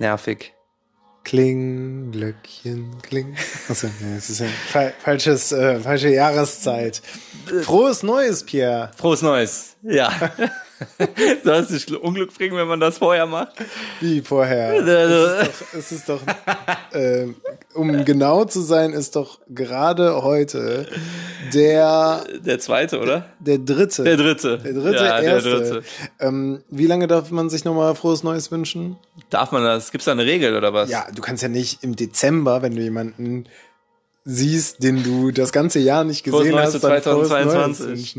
nervig. Kling, Glöckchen, kling. Achso, nee, das ist ja fa falsches, äh, falsche Jahreszeit. Frohes Neues, Pierre. Frohes Neues. Ja. Es nicht Unglück bringen, wenn man das vorher macht? Wie vorher? es ist doch, es ist doch äh, um genau zu sein, ist doch gerade heute der der zweite, oder? Der, der dritte. Der dritte. Der dritte, ja, erste. Der dritte. Ähm, wie lange darf man sich nochmal frohes Neues wünschen? Darf man das? Gibt es da eine Regel oder was? Ja, du kannst ja nicht im Dezember, wenn du jemanden siehst, den du das ganze Jahr nicht gesehen hast, dann 2022.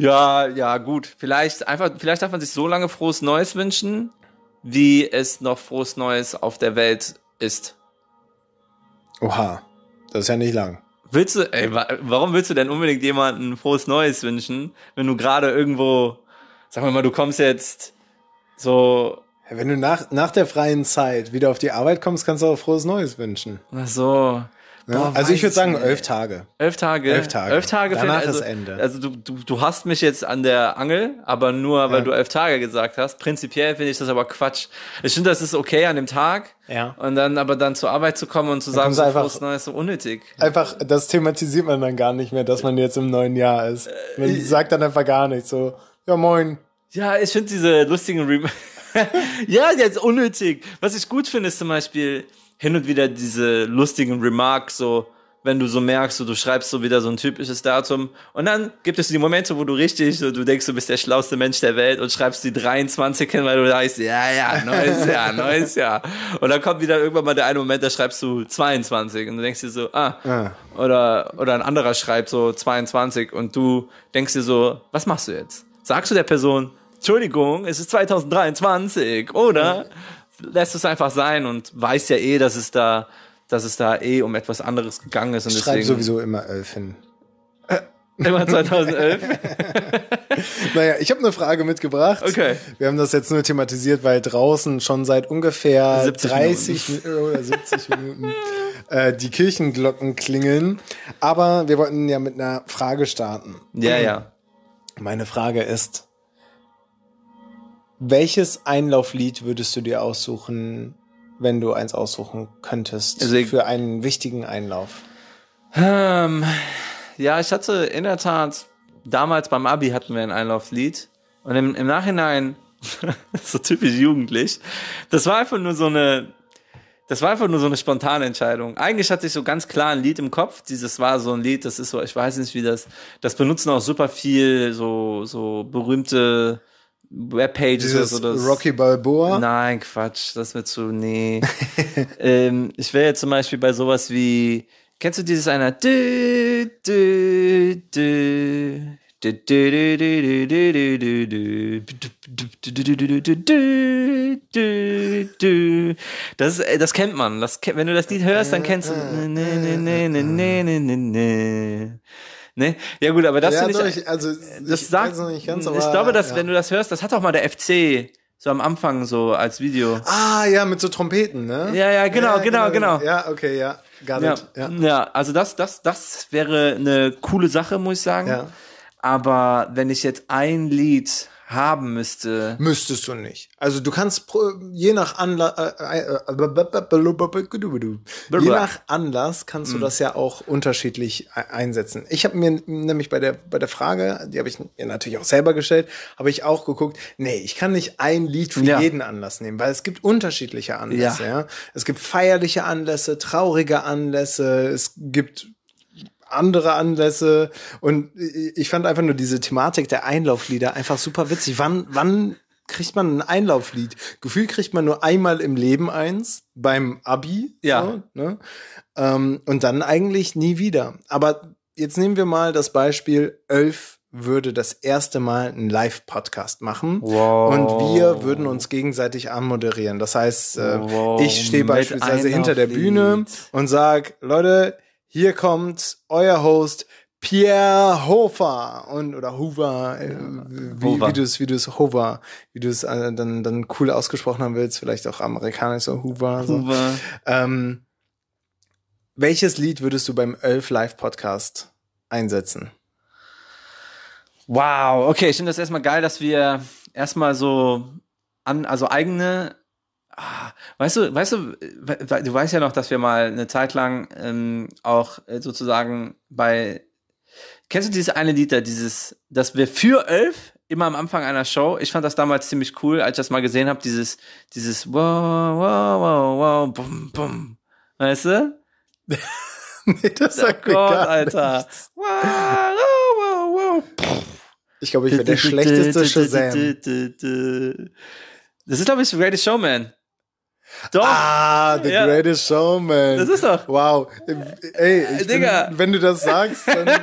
Ja, ja, gut. Vielleicht einfach, vielleicht darf man sich so lange frohes Neues wünschen, wie es noch frohes Neues auf der Welt ist. Oha, das ist ja nicht lang. Willst du, ey, warum willst du denn unbedingt jemanden frohes Neues wünschen, wenn du gerade irgendwo, sagen wir mal, du kommst jetzt so. Wenn du nach, nach der freien Zeit wieder auf die Arbeit kommst, kannst du auch frohes Neues wünschen. Ach so. Boah, also ich würde sagen elf Tage. Elf Tage. Elf Tage. Elf Tage Danach also, ist Ende. Also du, du, du hast mich jetzt an der Angel, aber nur weil Ja. du elf Tage gesagt hast. Prinzipiell finde ich das aber Quatsch. Ich finde, das ist okay an dem Tag. Ja. Und dann aber dann zur Arbeit zu kommen und zu sagen, kommst so einfach- frohes Neues, so unnötig. Einfach, das thematisiert man dann gar nicht mehr, dass man jetzt im neuen Jahr ist. Man Äh, sagt dann einfach gar nicht so, ja moin. Ja, ich finde diese lustigen Rem Ja, jetzt unnötig. Was ich gut finde, ist zum Beispiel hin und wieder diese lustigen Remarks, so, wenn du so merkst, so, du schreibst so wieder so ein typisches Datum und dann gibt es die Momente, wo du richtig, so, du denkst, du bist der schlauste Mensch der Welt und schreibst die 23 hin, weil du sagst, ja, ja, neues Jahr, neues Jahr. Und dann kommt wieder irgendwann mal der eine Moment, da schreibst du 22 und du denkst dir so, ah, Ah. oder, oder ein anderer schreibt so 22 und du denkst dir so, was machst du jetzt? Sagst du der Person, Entschuldigung, es ist 2023, oder lässt es einfach sein und weißt ja eh, dass es da, dass es da eh um etwas anderes gegangen ist und Ich schreibe deswegen sowieso immer elf hin. immer 2011. Naja, ich habe eine Frage mitgebracht. Okay. Wir haben das jetzt nur thematisiert, weil draußen schon seit ungefähr 70 30 Minuten oder 70 Minuten äh, die Kirchenglocken klingeln. Aber wir wollten ja mit einer Frage starten. ja, ja. Meine Frage ist, welches Einlauflied würdest du dir aussuchen, wenn du eins aussuchen könntest Also für einen wichtigen Einlauf? Ähm, ja, ich hatte in der Tat, damals beim Abi hatten wir ein Einlauflied und im, im Nachhinein, so typisch jugendlich, das war einfach nur so eine, das war einfach nur so eine spontane Entscheidung. Eigentlich hatte ich so ganz klar ein Lied im Kopf. Dieses war so ein Lied, das ist so, ich weiß nicht, wie das, das benutzen auch super viel so, so berühmte Webpages Dieses oder so. Rocky Balboa? Nein, Quatsch, das wird zu, nee. ähm, ich wäre jetzt zum Beispiel bei sowas wie, kennst du dieses einer? Dü, dü, dü. Das, das kennt man. Das, wenn du das Lied hörst, dann kennst du. Ne? Ja gut, aber das ja, finde ich, ich, also das ich sagt, nicht ganz, ich aber, glaube, dass ja. wenn du das hörst, das hat auch mal der FC so am Anfang so als Video. Ah, ja, mit so Trompeten, ne? Ja, ja, genau, genau, genau. Ja, okay, ja. Ja, it. Ja. ja, also das, das, das wäre eine coole Sache, muss ich sagen. Ja. Aber wenn ich jetzt ein Lied haben müsste, Müsstest du nicht. Also du kannst pro, je nach Anlass, äh, äh, äh, je nach Anlass kannst du Mhm. das ja auch unterschiedlich einsetzen. Ich habe mir nämlich bei der bei der Frage, die habe ich mir natürlich auch selber gestellt, habe ich auch geguckt. Nee, ich kann nicht ein Lied für Ja. jeden Anlass nehmen, weil es gibt unterschiedliche Anlässe. Ja. Ja. Es gibt feierliche Anlässe, traurige Anlässe, es gibt andere Anlässe und ich fand einfach nur diese Thematik der Einlauflieder einfach super witzig. Wann, wann kriegt man ein Einlauflied? Gefühlt kriegt man nur einmal im Leben eins, beim Abi. Ja. So, ne? ähm, und dann eigentlich nie wieder. Aber jetzt nehmen wir mal das Beispiel, Elf würde das erste Mal einen Live-Podcast machen Wow. und wir würden uns gegenseitig anmoderieren. Das heißt, äh, Wow, ich stehe beispielsweise hinter der. Bühne und sag, Leute, hier kommt euer Host Pierre Hofer und oder Hoover, äh, wie, wie du es wie du es Hover, wie du es äh, dann dann cool ausgesprochen haben willst, vielleicht auch amerikanisch so Hoover. So. Hoover. Ähm, welches Lied würdest du beim Elf Live Podcast einsetzen? Wow, okay, ich finde das erstmal geil, dass wir erstmal so an, also eigene weißt du, weißt du, du weißt ja noch, dass wir mal eine Zeit lang ähm, auch äh, sozusagen bei, kennst du dieses eine Lied da, dieses, dass wir für elf immer am Anfang einer Show, ich fand das damals ziemlich cool, als ich das mal gesehen habe, dieses, dieses wow, wow, wow, wow, bum, bum, weißt du? nee, das Oh sagt mir Gott, gar Alter. nichts. Wow, wow, wow. Ich glaube, ich wäre der schlechteste Shazam. Das ist, glaube ich, The Greatest Showman. Doch. Ah, The Ja. Greatest Showman. Das ist doch. Wow. Ey, ich Digga. bin, wenn du das sagst, dann, dann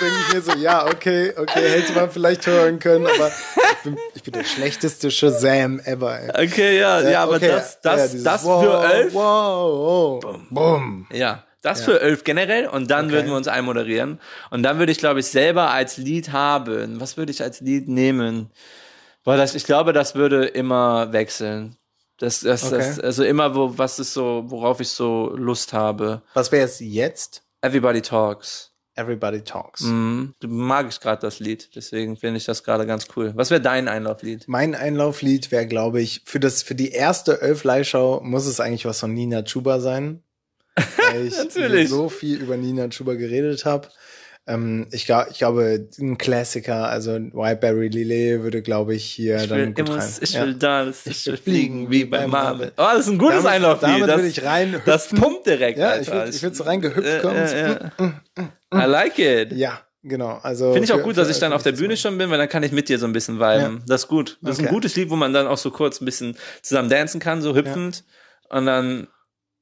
denke ich mir so, ja, okay, okay, hätte man vielleicht hören können, aber ich bin, ich bin der schlechteste Shazam ever. Ey. Okay, ja, ja, aber okay, das, das, ja, dieses das wow, für elf. Wow, wow. Bumm. Ja, das Ja. für elf generell und dann Okay. würden wir uns einmoderieren. Und dann würde ich, glaube ich, selber als Lied haben. Was würde ich als Lied nehmen? Boah, das, ich glaube, das würde immer wechseln. Das, das, Okay. das, also immer, wo, was ist so, worauf ich so Lust habe. Was wäre jetzt jetzt? Everybody Talks. Everybody Talks. Mhm. Du mag ich gerade das Lied, deswegen finde ich das gerade ganz cool. Was wäre dein Einlauflied? Mein Einlauflied wäre, glaube ich, für das für die erste Elf Leihschau muss es eigentlich was von Nina Chuba sein. Weil ich Natürlich. so viel über Nina Chuba geredet habe. Ähm, ich, glaub, ich glaube, ein Klassiker, also Whiteberry Lillet würde, glaube ich, hier Ich dann will, gut rein. ich Ja. will da, das Ich will fliegen wie bei Marvel. Oh, das ist ein gutes Damit- Einlauflied. damit das, würde ich rein Das pumpt direkt, Ja, Alter. ich würd- ich würd so reingehüpft äh, kommen. Äh, äh. I like it. Ja, genau. Also Finde ich auch für- gut, dass für ich dann auf der Bühne schon bin, weil dann kann ich mit dir so ein bisschen viben. Ja. Das ist gut. Das ist ein Okay. gutes Lied, wo man dann auch so kurz ein bisschen zusammen dancen kann, so hüpfend. Und dann,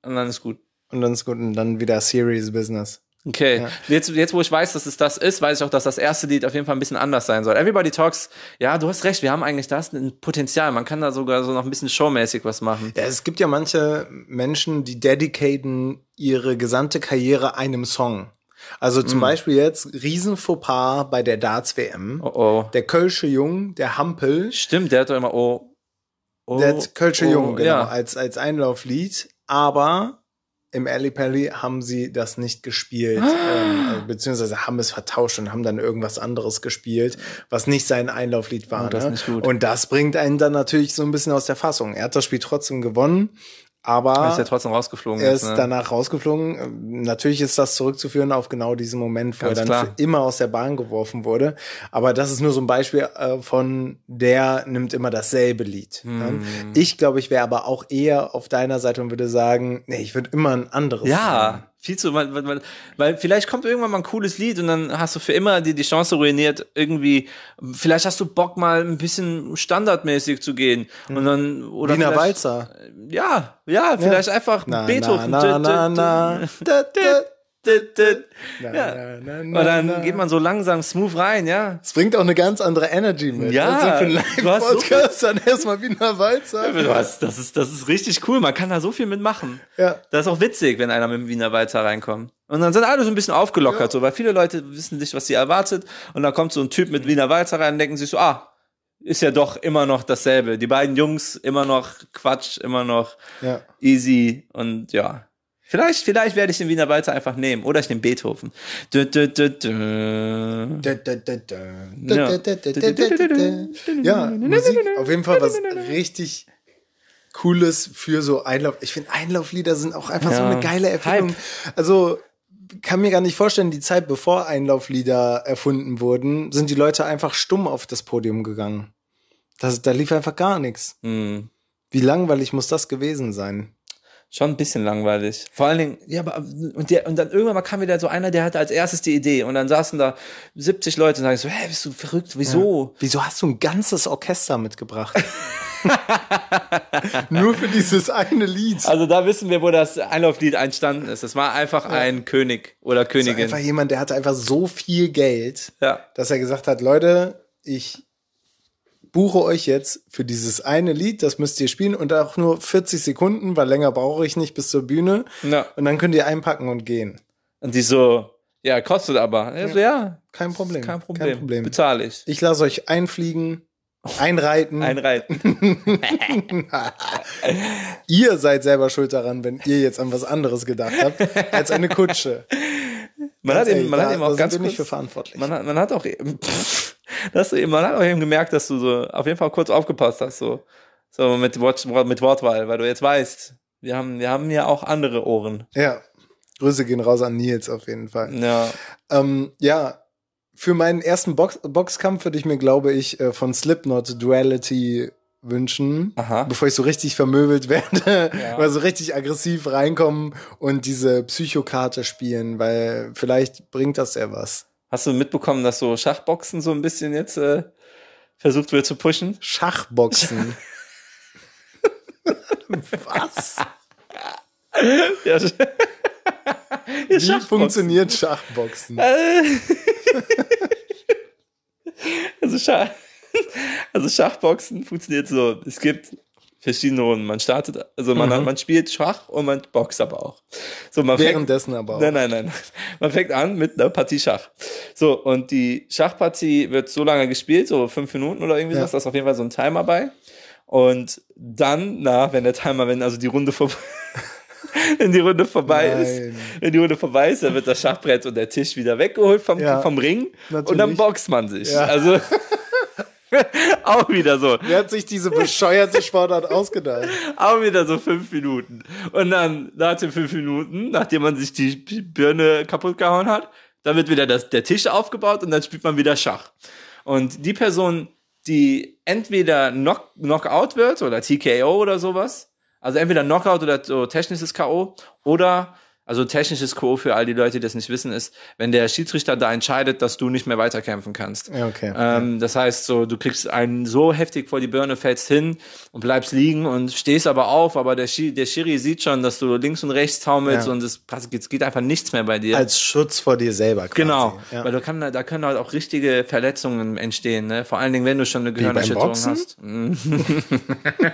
und dann ist gut. Und dann ist gut und dann wieder Serious Business. Okay, Ja. jetzt, jetzt wo ich weiß, dass es das ist, weiß ich auch, dass das erste Lied auf jeden Fall ein bisschen anders sein soll. Everybody Talks, ja, du hast recht, wir haben eigentlich das ein Potenzial. Man kann da sogar so noch ein bisschen showmäßig was machen. Ja, es gibt ja manche Menschen, die dedicaten ihre gesamte Karriere einem Song. Also zum Beispiel jetzt riesen Fauxpas bei der Darts WM. Oh oh. Der Kölsche Jung, der Hampel, Stimmt, der hat doch immer oh. oh der hat Kölsche oh, Jung, genau, Ja. als, als Einlauflied. Aber im Ali Pally haben sie das nicht gespielt, ähm, also beziehungsweise haben es vertauscht und haben dann irgendwas anderes gespielt, was nicht sein Einlauflied war. Oh, das ne? Und das bringt einen dann natürlich so ein bisschen aus der Fassung. Er hat das Spiel trotzdem gewonnen, aber Er ist ja trotzdem rausgeflogen. er jetzt, ist ne? danach rausgeflogen. Natürlich ist das zurückzuführen auf genau diesen Moment, wo Ganz er dann klar. für immer aus der Bahn geworfen wurde. Aber das ist nur so ein Beispiel äh, von, der nimmt immer dasselbe Lied. Hm. ne? Ich glaube, ich wäre aber auch eher auf deiner Seite und würde sagen, nee, ich würde immer ein anderes nehmen. Viel zu, weil, weil, weil, vielleicht kommt irgendwann mal ein cooles Lied und dann hast du für immer die, die Chance ruiniert, irgendwie, vielleicht hast du Bock mal ein bisschen standardmäßig zu gehen. Und dann, oder Wiener Walzer. Ja, ja, vielleicht einfach Na, Beethoven. Na, Ja. na, na, Und dann geht man so langsam smooth rein, ja. Es bringt auch eine ganz andere Energy mit. Ja, also du hast so dann erstmal Wiener Walzer. Hast- Das ist, das ist richtig cool. Man kann da so viel mitmachen. Ja. Das ist auch witzig, wenn einer mit dem Wiener Walzer reinkommt. Und dann sind alle so ein bisschen aufgelockert, Ja. so, weil viele Leute wissen nicht, was sie erwartet. Und dann kommt so ein Typ mit Wiener Walzer rein und denken sich so, ah, ist ja doch immer noch dasselbe. Die beiden Jungs immer noch Quatsch, immer noch Ja. easy und ja. Vielleicht, vielleicht werde ich den Wiener Walzer einfach nehmen. Oder ich nehme Beethoven. Ja. Musik auf jeden Fall was richtig Cooles für so Einlauf. Ich finde Einlauflieder sind auch einfach so Ja. eine geile Erfindung. Also kann mir gar nicht vorstellen, die Zeit bevor Einlauflieder erfunden wurden, sind die Leute einfach stumm auf das Podium gegangen. Das, da lief einfach gar nichts. Hm. Wie langweilig muss das gewesen sein? Schon ein bisschen langweilig. Vor allen Dingen, ja, aber, und, der, und dann irgendwann mal kam wieder so einer, der hatte als erstes die Idee und dann saßen da 70 Leute und sagen so, hä, bist du verrückt, wieso? Wieso hast du ein ganzes Orchester mitgebracht? Nur für dieses eine Lied. Also da wissen wir, wo das Einlauflied entstanden ist. Es war einfach ein König oder Das ist Königin. einfach jemand, der hatte einfach so viel Geld, Ja. dass er gesagt hat, Leute, ich buche euch jetzt für dieses eine Lied, das müsst ihr spielen und auch nur 40 Sekunden, weil länger brauche ich nicht bis zur Bühne. ja. Und dann könnt ihr einpacken und gehen. Und die so, ja, kostet aber. Ja, so, ja Kein Problem. kein Problem. Kein Problem. Bezahle ich. Ich lasse euch einfliegen, einreiten. Einreiten. ihr seid selber schuld daran, wenn ihr jetzt an was anderes gedacht habt, als eine Kutsche. Man hat Ganz eben, man hat eben auch ganz wir nicht für kurz, verantwortlich. man hat, man hat auch eben, pff, dass du eben, man hat auch eben gemerkt, dass du so auf jeden Fall kurz aufgepasst hast, so. So mit, Wort, mit Wortwahl, weil du jetzt weißt, wir haben, wir haben ja auch andere Ohren. Ja. Grüße gehen raus an Nils auf jeden Fall. Ja. Ähm, ja, für meinen ersten Box Boxkampf würde ich mir, glaube ich, äh, von Slipknot Duality wünschen, Aha. bevor ich so richtig vermöbelt werde, Ja. mal so richtig aggressiv reinkommen und diese Psychokarte spielen, weil vielleicht bringt das ja was. Hast du mitbekommen, dass so Schachboxen so ein bisschen jetzt äh, versucht wird zu pushen? Schachboxen. was? Ja, ja, Wie Schachboxen. funktioniert Schachboxen? Äh. also, Schach, also Schachboxen funktioniert so. Es gibt verschiedene Runden. Man startet, also man, Mhm. man spielt Schach und man boxt aber auch. So, man fängt, Währenddessen aber auch. Nein, nein, nein. Man fängt an mit einer Partie Schach. So, und die Schachpartie wird so lange gespielt, so fünf Minuten oder irgendwie Ja. was. Da ist auf jeden Fall so ein Timer bei. Und dann, na, wenn der Timer, wenn also die Runde vorbei, wenn die Runde vorbei ist, Nein. wenn die Runde vorbei ist, dann wird das Schachbrett und der Tisch wieder weggeholt vom, Ja, vom Ring und natürlich. dann boxt man sich. Ja. Also auch wieder so. Wer hat sich diese bescheuerte Sportart ausgedacht? Auch wieder so fünf Minuten. Und dann nach den fünf Minuten, nachdem man sich die Birne kaputt gehauen hat, dann wird wieder das, der Tisch aufgebaut und dann spielt man wieder Schach. Und die Person, die entweder knock, Knockout wird oder TKO oder sowas, also entweder Knockout oder so technisches K.O. oder, also technisches K.O. für all die Leute, die das nicht wissen, ist, wenn der Schiedsrichter da entscheidet, dass du nicht mehr weiterkämpfen kannst. Ja, okay. Ähm, das heißt, so, du kriegst einen so heftig vor die Birne, fällst hin und bleibst liegen und stehst aber auf, aber der, Schi der Schiri sieht schon, dass du links und rechts taumelst Ja. und es, es geht einfach nichts mehr bei dir. Als Schutz vor dir selber quasi. Genau, Ja. weil du kann, da können halt auch richtige Verletzungen entstehen, ne? Vor allen Dingen, wenn du schon eine Gehirnerschütterung hast. Mhm.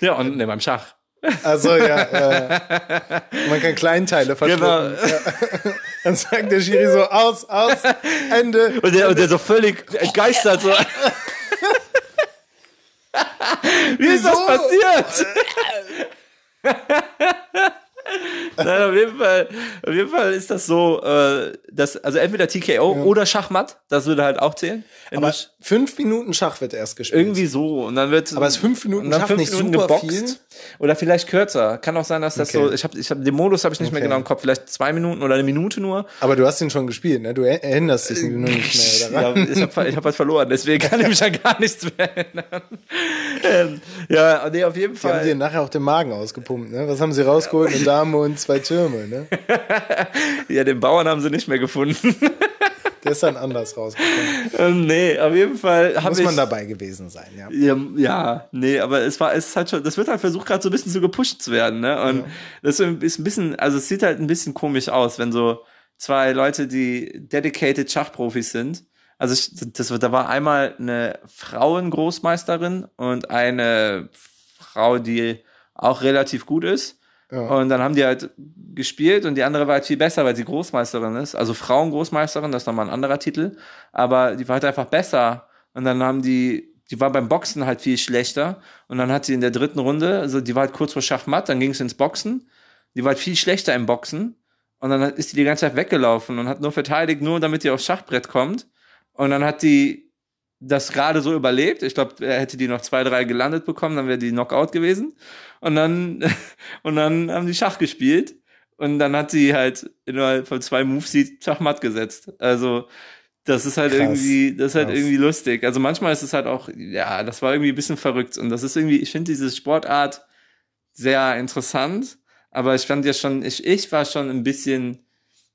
ja, und ne, beim Schach. Also ja, äh, man kann Kleinteile verschlucken. Genau. Ja. Dann sagt der Schiri so, aus, aus, Ende. Und der, und der so völlig entgeistert so. Wie ist das Wieso? passiert? Nein, auf jeden Fall, auf jeden Fall ist das so, äh, dass, also entweder TKO oder Schachmatt, das würde halt auch zählen. Aber fünf Minuten Schach wird erst gespielt. irgendwie so und dann wird Aber ist fünf Minuten und Schach fünf nicht Minuten super geboxt. viel? Oder vielleicht kürzer. Kann auch sein, dass das Okay. so, ich habe ich hab, den Modus habe ich nicht mehr Okay. genau im Kopf, vielleicht zwei Minuten oder eine Minute nur. Aber du hast ihn schon gespielt, ne? Du er- erinnerst dich nur nicht mehr Ja, daran. ich habe ich hab was verloren, deswegen kann ich mich an gar nichts mehr erinnern. Ähm, ja, nee, auf jeden Die haben Fall. dir nachher auch den Magen ausgepumpt, ne? Was haben sie rausgeholt? Eine Dame und zwei Türme, ne? Ja, den Bauern haben sie nicht mehr gefunden. Der ist dann anders rausgekommen. ähm, nee, auf jeden Fall habe Muss ich. man dabei gewesen sein, ja. Ja, ja, nee, aber es war, es ist halt schon, das wird halt versucht, gerade so ein bisschen so gepusht zu werden, ne? Und das ist ein bisschen, also es sieht halt ein bisschen komisch aus, wenn so zwei Leute, die dedicated Schachprofis sind. Also ich, das, da war einmal eine Frauengroßmeisterin und eine Frau, die auch relativ gut ist. Ja. Und dann haben die halt gespielt und die andere war halt viel besser, weil sie Großmeisterin ist. Also Frauengroßmeisterin, das ist nochmal ein anderer Titel. Aber die war halt einfach besser. Und dann haben die, die war beim Boxen halt viel schlechter. Und dann hat sie in der dritten Runde, also die war halt kurz vor Schachmatt, dann ging es ins Boxen. Die war halt viel schlechter im Boxen. Und dann ist die die ganze Zeit weggelaufen und hat nur verteidigt, nur damit die aufs Schachbrett kommt. Und dann hat die das gerade so überlebt. Ich glaube, hätte die noch zwei, drei gelandet bekommen, dann wäre die Knockout gewesen. Und dann, und dann haben die Schach gespielt. Und dann hat sie halt innerhalb von zwei Moves die Schachmatt gesetzt. Also, das ist halt Krass. irgendwie, das ist halt Krass. irgendwie lustig. Also manchmal ist es halt auch, ja, das war irgendwie ein bisschen verrückt. Und das ist irgendwie, ich finde diese Sportart sehr interessant. Aber ich fand ja schon, ich, ich war schon ein bisschen,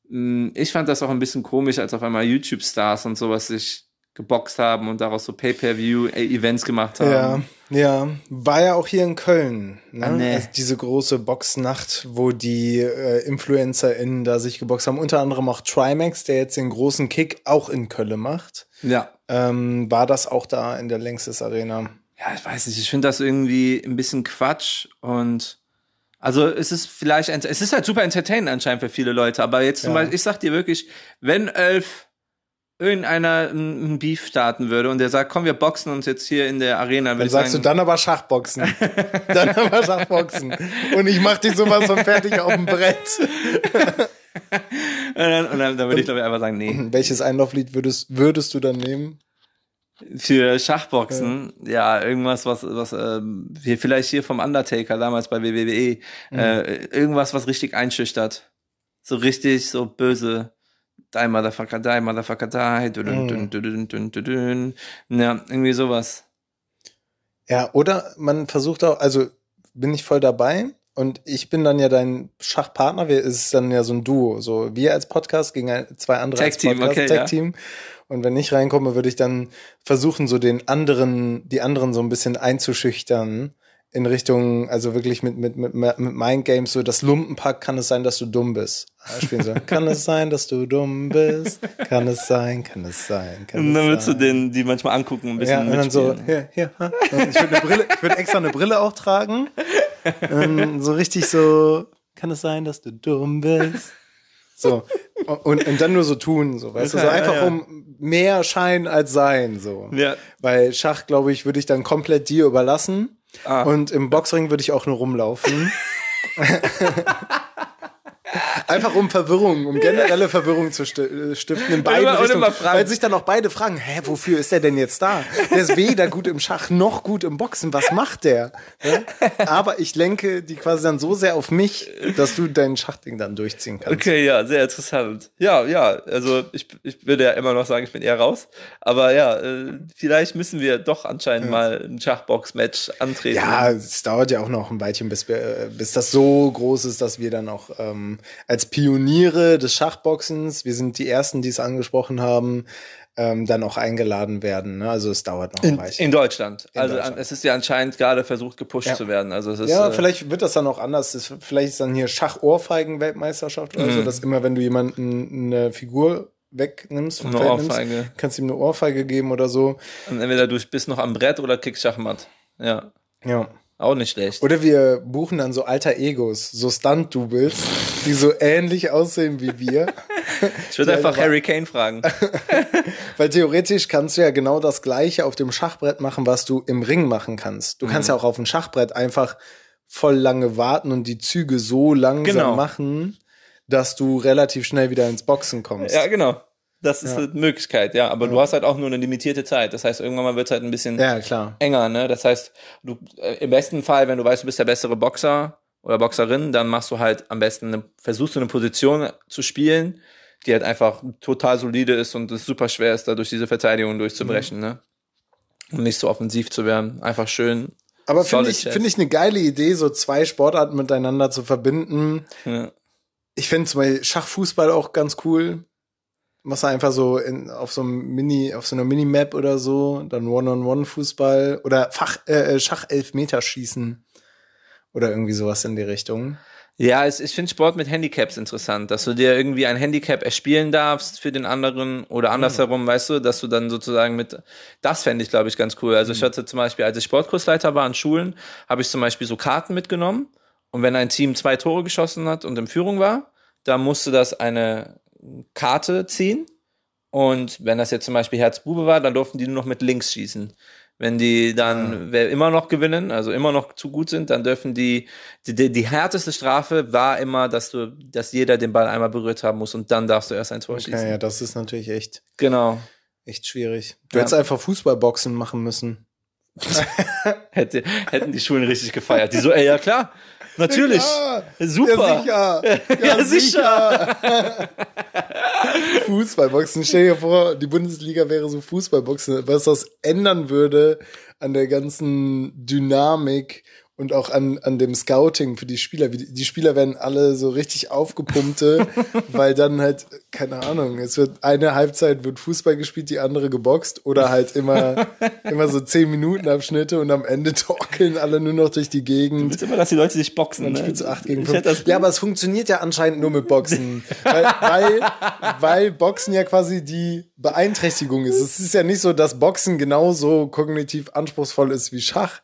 mh, ich fand das auch ein bisschen komisch, als auf einmal YouTube-Stars und sowas sich geboxt haben und daraus so Pay-Per-View-Events gemacht Ja, haben. ja. War ja auch hier in Köln. Ne? Ah, nee. also diese große Boxnacht, wo die äh, InfluencerInnen da sich geboxt haben. Unter anderem auch Trimax, der jetzt den großen Kick auch in Köln macht. Ja. Ähm, war das auch da in der Längstes Arena? Ja, ich weiß nicht, ich finde das irgendwie ein bisschen Quatsch und also es ist vielleicht, es ist halt super entertainend anscheinend für viele Leute, aber jetzt zum Ja. Beispiel, ich sag dir wirklich, wenn elf irgendeiner ein Beef starten würde und der sagt, komm, wir boxen uns jetzt hier in der Arena, Dann sagst sagen, du dann aber Schachboxen. dann aber Schachboxen. Und ich mach dich sowas von fertig auf dem Brett. und dann, und dann, dann würde ich glaube ich einfach sagen, nee. Welches Einlauflied würdest, würdest du dann nehmen? Für Schachboxen, ja, irgendwas, was, was ähm, wir vielleicht hier vom Undertaker damals bei WWE, äh, irgendwas, was richtig einschüchtert. So richtig, so böse. Die Motherfucker, die Motherfucker, die. Dün, dün, dün, dün, dün, dün, dün. Ja, irgendwie sowas. Ja, oder man versucht auch, also bin ich voll dabei und ich bin dann ja dein Schachpartner. Wir ist dann ja so ein Duo, so wir als Podcast gegen ein- zwei andere Tag als Team, Podcast, okay, Tag ja. Team. Und wenn ich reinkomme, würde ich dann versuchen, so den anderen, die anderen so ein bisschen einzuschüchtern in Richtung, also wirklich mit mit mit, mit Mind Games, so das Lumpenpack kann es sein, dass du dumm bist. Ja, Spielen so, kann es sein, dass du dumm bist? Kann es sein, kann es sein, kann Und dann willst du den, die manchmal angucken, ein bisschen Ja, und dann so, hier, hier. ha. Und Ich würde Brille, ich würde extra eine Brille auch tragen. Ähm, so richtig so, kann es sein, dass du dumm bist? So. Und, und dann nur so tun, so, weißt du, so Ja, ja, einfach ja. um mehr Schein als Sein, so. Ja. Bei Schach, glaube ich, würde ich dann komplett dir überlassen. Ah. Und im Boxring würde ich auch nur rumlaufen. Einfach um Verwirrung, um generelle Verwirrung zu äh, stiften in beide immer- Richtungen. Weil sich dann auch beide fragen, hä, wofür ist der denn jetzt da? Der ist weder gut im Schach noch gut im Boxen. Was macht der? Ja? Aber ich lenke die quasi dann so sehr auf mich, dass du dein Schachding dann durchziehen kannst. Okay, ja, sehr interessant. Ja, ja, also ich, ich würde ja immer noch sagen, ich bin eher raus. Aber ja, äh, vielleicht müssen wir doch anscheinend mal ein Schachbox-Match antreten. Ja, es dauert ja auch noch ein Weilchen, bis, wir, äh, bis das so groß ist, dass wir dann auch ähm, als Pioniere des Schachboxens, wir sind die Ersten, die es angesprochen haben, ähm, dann auch eingeladen werden. Ne? Also es dauert noch ein in, Weilchen. in Deutschland. also Deutschland. an, es ist ja anscheinend gerade versucht, gepusht Ja. zu werden. Also es ist, Ja, äh, vielleicht wird das dann auch anders. Das, vielleicht ist dann hier Schach-Ohrfeigen-Weltmeisterschaft oder so, Mhm. dass immer, wenn du jemanden eine Figur wegnimmst, vom Eine Feld nimmst, Ohrfeige. kannst du ihm eine Ohrfeige geben oder so. Und entweder du bist noch am Brett oder kickst Schachmatt. Ja, Ja. Auch nicht schlecht. Oder wir buchen dann so alter Egos, so Stunt-Doubles, die so ähnlich aussehen wie wir. ich würde einfach Harry Kane fragen. Weil theoretisch kannst du ja genau das Gleiche auf dem Schachbrett machen, was du im Ring machen kannst. Du Mhm. kannst ja auch auf dem Schachbrett einfach voll lange warten und die Züge so langsam Genau. machen, dass du relativ schnell wieder ins Boxen kommst. ja, genau. Das ist Ja. eine Möglichkeit, ja. Aber du hast halt auch nur eine limitierte Zeit. Das heißt, irgendwann mal wird es halt ein bisschen Ja, klar. enger, ne? Das heißt, du äh, im besten Fall, wenn du weißt, du bist der bessere Boxer oder Boxerin, dann machst du halt am besten eine, versuchst du eine Position zu spielen, die halt einfach total solide ist und es super schwer ist, da durch diese Verteidigung durchzubrechen, ne? Um nicht so offensiv zu werden. Einfach schön. Aber finde ich, finde ich eine geile Idee, so zwei Sportarten miteinander zu verbinden. Ja. Ich finde zum Beispiel Schachfußball auch ganz cool. Machst du einfach so in, auf so einem Mini, auf so einer Minimap oder so, dann One-on-One-Fußball oder Fach, äh, Schach-Elfmeterschießen oder irgendwie sowas in die Richtung. Ja, es, ich finde Sport mit Handicaps interessant, dass du dir irgendwie ein Handicap erspielen darfst für den anderen oder andersherum, weißt du, dass du dann sozusagen mit, das fände ich, glaube ich, ganz cool. Also ich hatte zum Beispiel, als ich Sportkursleiter war an Schulen, habe ich zum Beispiel so Karten mitgenommen und wenn ein Team zwei Tore geschossen hat und in Führung war, dann musste das eine Karte ziehen und wenn das jetzt zum Beispiel Herzbube war, dann durften die nur noch mit links schießen. Wenn die dann wer immer noch gewinnen, also immer noch zu gut sind, dann dürfen die, die, die, härteste Strafe war immer, dass du, dass jeder den Ball einmal berührt haben muss und dann darfst du erst ein Tor schießen. Okay, ja, das ist natürlich echt, Genau. echt schwierig. Du Ja. hättest einfach Fußballboxen machen müssen. Hätte, hätten die Schulen richtig gefeiert. Die so, ey, ja klar, natürlich. Super. Ja, sicher. Ja, sicher. Fußballboxen. Stell dir vor, die Bundesliga wäre so Fußballboxen, was das ändern würde an der ganzen Dynamik und auch an, an dem Scouting für die Spieler. Die, Spieler werden alle so richtig aufgepumpte, weil dann halt, keine Ahnung, es wird eine Halbzeit wird Fußball gespielt, die andere geboxt oder halt immer, immer so zehn Minuten Abschnitte und am Ende torkeln alle nur noch durch die Gegend. willst immer, dass die Leute sich boxen. Dann ne? spielst du 8 gegen Ich 5. hätte das- Ja, aber es funktioniert ja anscheinend nur mit Boxen. weil, weil, weil Boxen ja quasi die Beeinträchtigung ist. Es ist ja nicht so, dass Boxen genauso kognitiv anspruchsvoll ist wie Schach,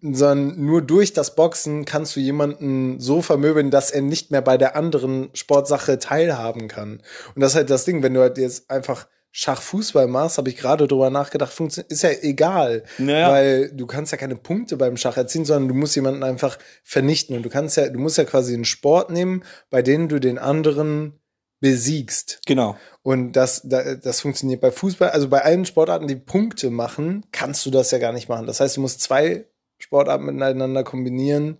sondern nur durch das Boxen kannst du jemanden so vermöbeln, dass er nicht mehr bei der anderen Sportsache teilhaben kann. Und das ist halt das Ding, wenn du halt jetzt einfach Schachfußball machst, habe ich gerade drüber nachgedacht, funktio- ist ja egal, Naja. weil du kannst ja keine Punkte beim Schach erzielen, sondern du musst jemanden einfach vernichten und du kannst ja, du musst ja quasi einen Sport nehmen, bei dem du den anderen besiegst. Genau. Und das, da- das funktioniert bei Fußball, also bei allen Sportarten, die Punkte machen, kannst du das ja gar nicht machen. Das heißt, du musst zwei Sportarten miteinander kombinieren,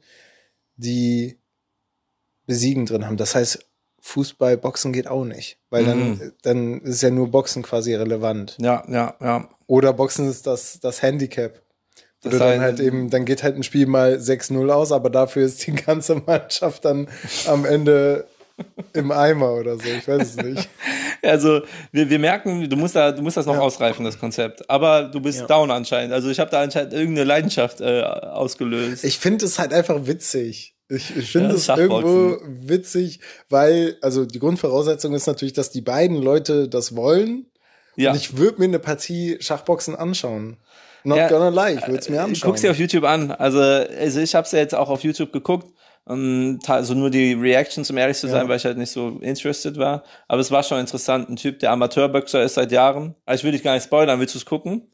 die Besiegen drin haben. Das heißt, Fußball, Boxen geht auch nicht, weil dann, Mhm. dann ist ja nur Boxen quasi relevant. Ja, ja, ja. Oder Boxen ist das, das Handicap. Das dann halt eben, dann geht halt ein Spiel mal 6-0 aus, aber dafür ist die ganze Mannschaft dann am Ende im Eimer oder so. Ich weiß es nicht. Also wir, wir merken, du musst da, du musst das noch Ja. ausreifen, das Konzept. Aber du bist Ja. down anscheinend. Also ich habe da anscheinend irgendeine Leidenschaft äh, ausgelöst. Ich finde es halt einfach witzig. Ich, ich finde Ja, es Schachboxen. irgendwo witzig, weil, also die Grundvoraussetzung ist natürlich, dass die beiden Leute das wollen. ja. Und ich würde mir eine Partie Schachboxen anschauen. Not Ja, gonna lie, ich würde es mir anschauen. Guck's dir auf YouTube an. Also, also ich habe es ja jetzt auch auf YouTube geguckt. Und also nur die Reactions, um ehrlich zu sein, Ja. weil ich halt nicht so interested war. Aber es war schon interessant. Ein Typ, der Amateurboxer ist seit Jahren. Also ich will dich gar nicht spoilern. Willst du es gucken?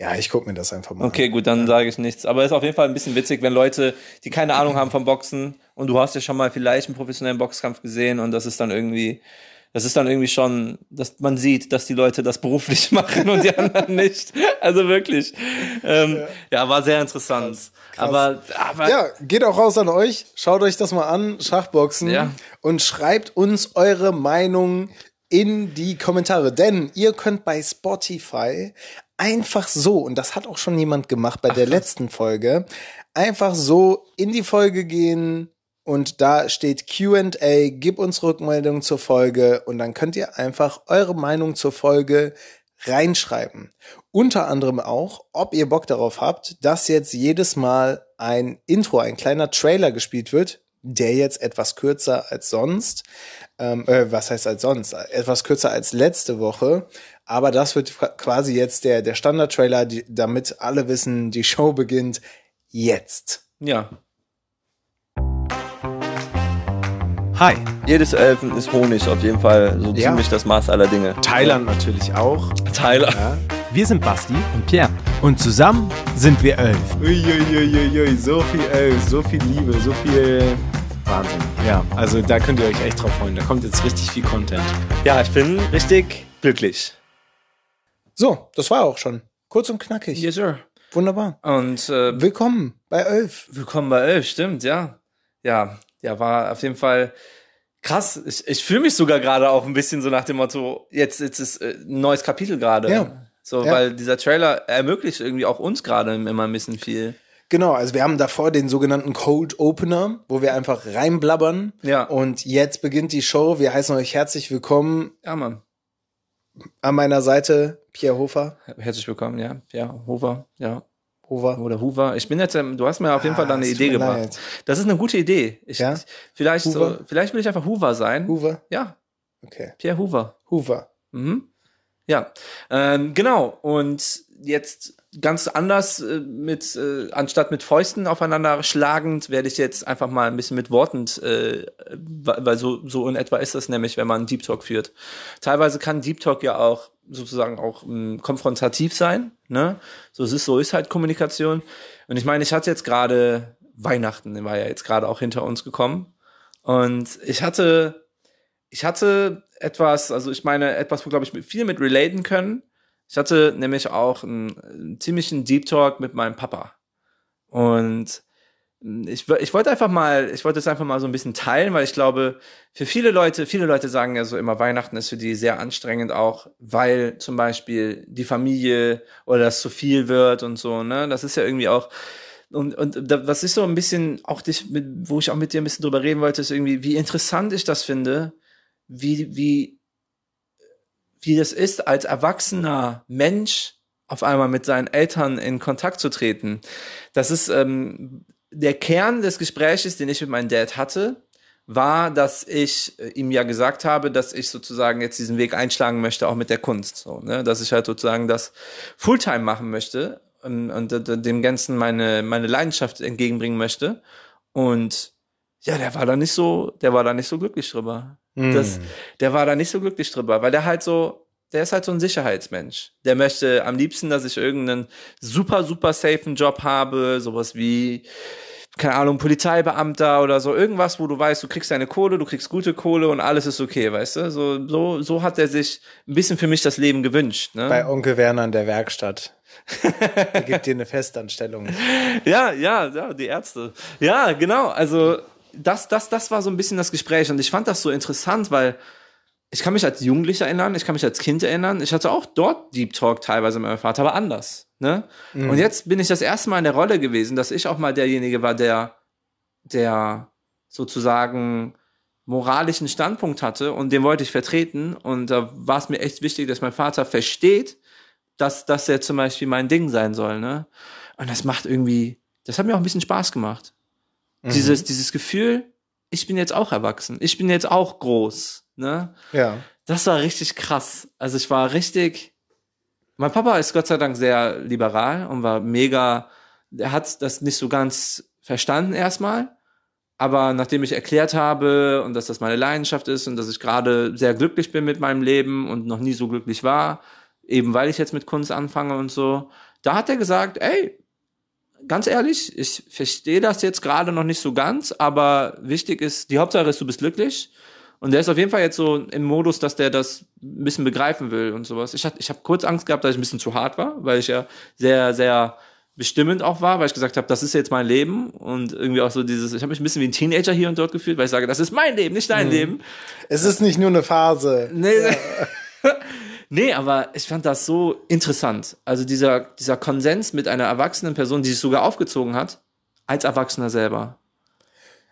ja, ich guck mir das einfach mal Okay, gut, dann sage ich nichts. Aber es ist auf jeden Fall ein bisschen witzig, wenn Leute, die keine Ahnung haben vom Boxen und du hast ja schon mal vielleicht einen professionellen Boxkampf gesehen und das ist dann irgendwie, das ist dann irgendwie schon, dass man sieht, dass die Leute das beruflich machen und die anderen nicht. Also wirklich. Ähm, ja. war sehr interessant. krass. Aber, aber Ja, geht auch raus an euch. Schaut euch das mal an, Schachboxen. Ja. Und schreibt uns eure Meinung in die Kommentare. Denn ihr könnt bei Spotify einfach so, und das hat auch schon jemand gemacht bei der letzten Folge, einfach so in die Folge gehen und da steht QA, gib uns Rückmeldung zur Folge und dann könnt ihr einfach eure Meinung zur Folge reinschreiben. Unter anderem auch, ob ihr Bock darauf habt, dass jetzt jedes Mal ein Intro, ein kleiner Trailer gespielt wird, der jetzt etwas kürzer als sonst. Ähm, äh, was heißt als sonst? Etwas kürzer als letzte Woche. Aber das wird qua- quasi jetzt der, der Standard-Trailer, damit alle wissen, die Show beginnt jetzt. ja. Hi, Jedes Elfen ist Honig, auf jeden Fall so Ja. ziemlich das Maß aller Dinge. Thailand natürlich auch. Tyler. Ja. wir sind Basti und Pierre und zusammen sind wir elf. Uiuiuiui, so viel Elf, so viel Liebe, so viel Wahnsinn. Ja, also da könnt ihr euch echt drauf freuen. Da kommt jetzt richtig viel Content. Ja, ich bin richtig glücklich. So, das war auch schon. Kurz und knackig. Yes, sir. Wunderbar. Und äh, Willkommen bei Elf. Willkommen bei Elf, stimmt, ja. Ja, ja, war auf jeden Fall krass. Ich, ich fühle mich sogar gerade auch ein bisschen so nach dem Motto, jetzt, jetzt ist äh, ein neues Kapitel gerade. Ja. So, Ja. weil dieser Trailer ermöglicht irgendwie auch uns gerade immer ein bisschen viel. Genau, also wir haben davor den sogenannten Cold Opener, wo wir einfach reinblabbern. Ja. Und jetzt beginnt die Show. Wir heißen euch herzlich willkommen. Ja, Mann. An meiner Seite Pierre Hofer. Herzlich willkommen, ja. Ja, Hoover, ja. Hofer. Oder Hoover. Ich bin jetzt, ähm, du hast mir auf jeden Ah, Fall da eine es Idee gebracht. leid. Das ist eine gute Idee. Ich, Ja? ich, vielleicht, so, Hoover? vielleicht will ich einfach Hoover sein. Hoover. Ja, Okay. Pierre Hoover. Hoover. Mhm. Ja, ähm, genau. Und jetzt ganz anders äh, mit, äh, anstatt mit Fäusten aufeinander schlagend, werde ich jetzt einfach mal ein bisschen mit Worten, äh, weil weil so, so in etwa ist das nämlich, wenn man Deep Talk führt. Teilweise kann Deep Talk ja auch sozusagen auch ähm, konfrontativ sein, ne? So es ist, so ist halt Kommunikation. Und ich meine, ich hatte jetzt gerade Weihnachten, war ja jetzt gerade auch hinter uns gekommen. Und ich hatte ich hatte etwas, also ich meine, etwas, wo, glaube ich, viel mit relaten können. Ich hatte nämlich auch einen, einen ziemlichen Deep Talk mit meinem Papa. Und ich, wo- ich wollte einfach mal, ich wollte es einfach mal so ein bisschen teilen, weil ich glaube, für viele Leute, viele Leute sagen ja so immer, Weihnachten ist für die sehr anstrengend auch, weil zum Beispiel die Familie oder das zu viel wird und so, ne? Das ist ja irgendwie auch, und, und da, was ich so ein bisschen auch dich, mit, wo ich auch mit dir ein bisschen drüber reden wollte, ist irgendwie, wie interessant ich das finde, wie, wie, wie das ist, als erwachsener Mensch auf einmal mit seinen Eltern in Kontakt zu treten. Das ist ähm, der Kern des Gespräches, den ich mit meinem Dad hatte, war, dass ich äh, ihm ja gesagt habe, dass ich sozusagen jetzt diesen Weg einschlagen möchte, auch mit der Kunst. So, ne? Dass ich halt sozusagen das Fulltime machen möchte und, und d- d- dem Ganzen meine, meine Leidenschaft entgegenbringen möchte. Und ja, der war da nicht so, der war da nicht so glücklich drüber. Das, der war da nicht so glücklich drüber, weil der halt so, der ist halt so ein Sicherheitsmensch. Der möchte am liebsten, dass ich irgendeinen super, super safen Job habe, sowas wie, keine Ahnung, Polizeibeamter oder so, irgendwas, wo du weißt, du kriegst deine Kohle, du kriegst gute Kohle und alles ist okay, weißt du? So, so, so hat er sich ein bisschen für mich das Leben gewünscht. Ne? Bei Onkel Werner in der Werkstatt. er gibt dir eine Festanstellung. Ja, ja, ja, die Ärzte. Ja, genau. Also das, das, das war so ein bisschen das Gespräch und ich fand das so interessant, weil ich kann mich als Jugendlicher erinnern, ich kann mich als Kind erinnern, ich hatte auch dort Deep Talk teilweise mit meinem Vater, aber anders. Ne? Mhm. Und jetzt bin ich das erste Mal in der Rolle gewesen, dass ich auch mal derjenige war, der, der sozusagen moralischen Standpunkt hatte und den wollte ich vertreten. Und da war es mir echt wichtig, dass mein Vater versteht, dass das ja zum Beispiel mein Ding sein soll. Ne? Und das macht irgendwie, das hat mir auch ein bisschen Spaß gemacht. Mhm. Dieses, dieses Gefühl, ich bin jetzt auch erwachsen, ich bin jetzt auch groß. Ne? Ja. Das war richtig krass. Also ich war richtig. Mein Papa ist Gott sei Dank sehr liberal und war mega. Er hat das nicht so ganz verstanden erstmal. Aber nachdem ich erklärt habe und dass das meine Leidenschaft ist und dass ich gerade sehr glücklich bin mit meinem Leben und noch nie so glücklich war, eben weil ich jetzt mit Kunst anfange und so, da hat er gesagt, ey, ganz ehrlich, ich verstehe das jetzt gerade noch nicht so ganz, aber wichtig ist, die Hauptsache ist, du bist glücklich und der ist auf jeden Fall jetzt so im Modus, dass der das ein bisschen begreifen will und sowas. Ich, hatte, ich habe kurz Angst gehabt, dass ich ein bisschen zu hart war, weil ich ja sehr, sehr bestimmend auch war, weil ich gesagt habe, das ist jetzt mein Leben und irgendwie auch so dieses, ich habe mich ein bisschen wie ein Teenager hier und dort gefühlt, weil ich sage, das ist mein Leben, nicht dein mhm. Leben. Es ist nicht nur eine Phase. Nee, ja. nee, aber ich fand das so interessant. Also dieser, dieser Konsens mit einer erwachsenen Person, die sich sogar aufgezogen hat, als Erwachsener selber.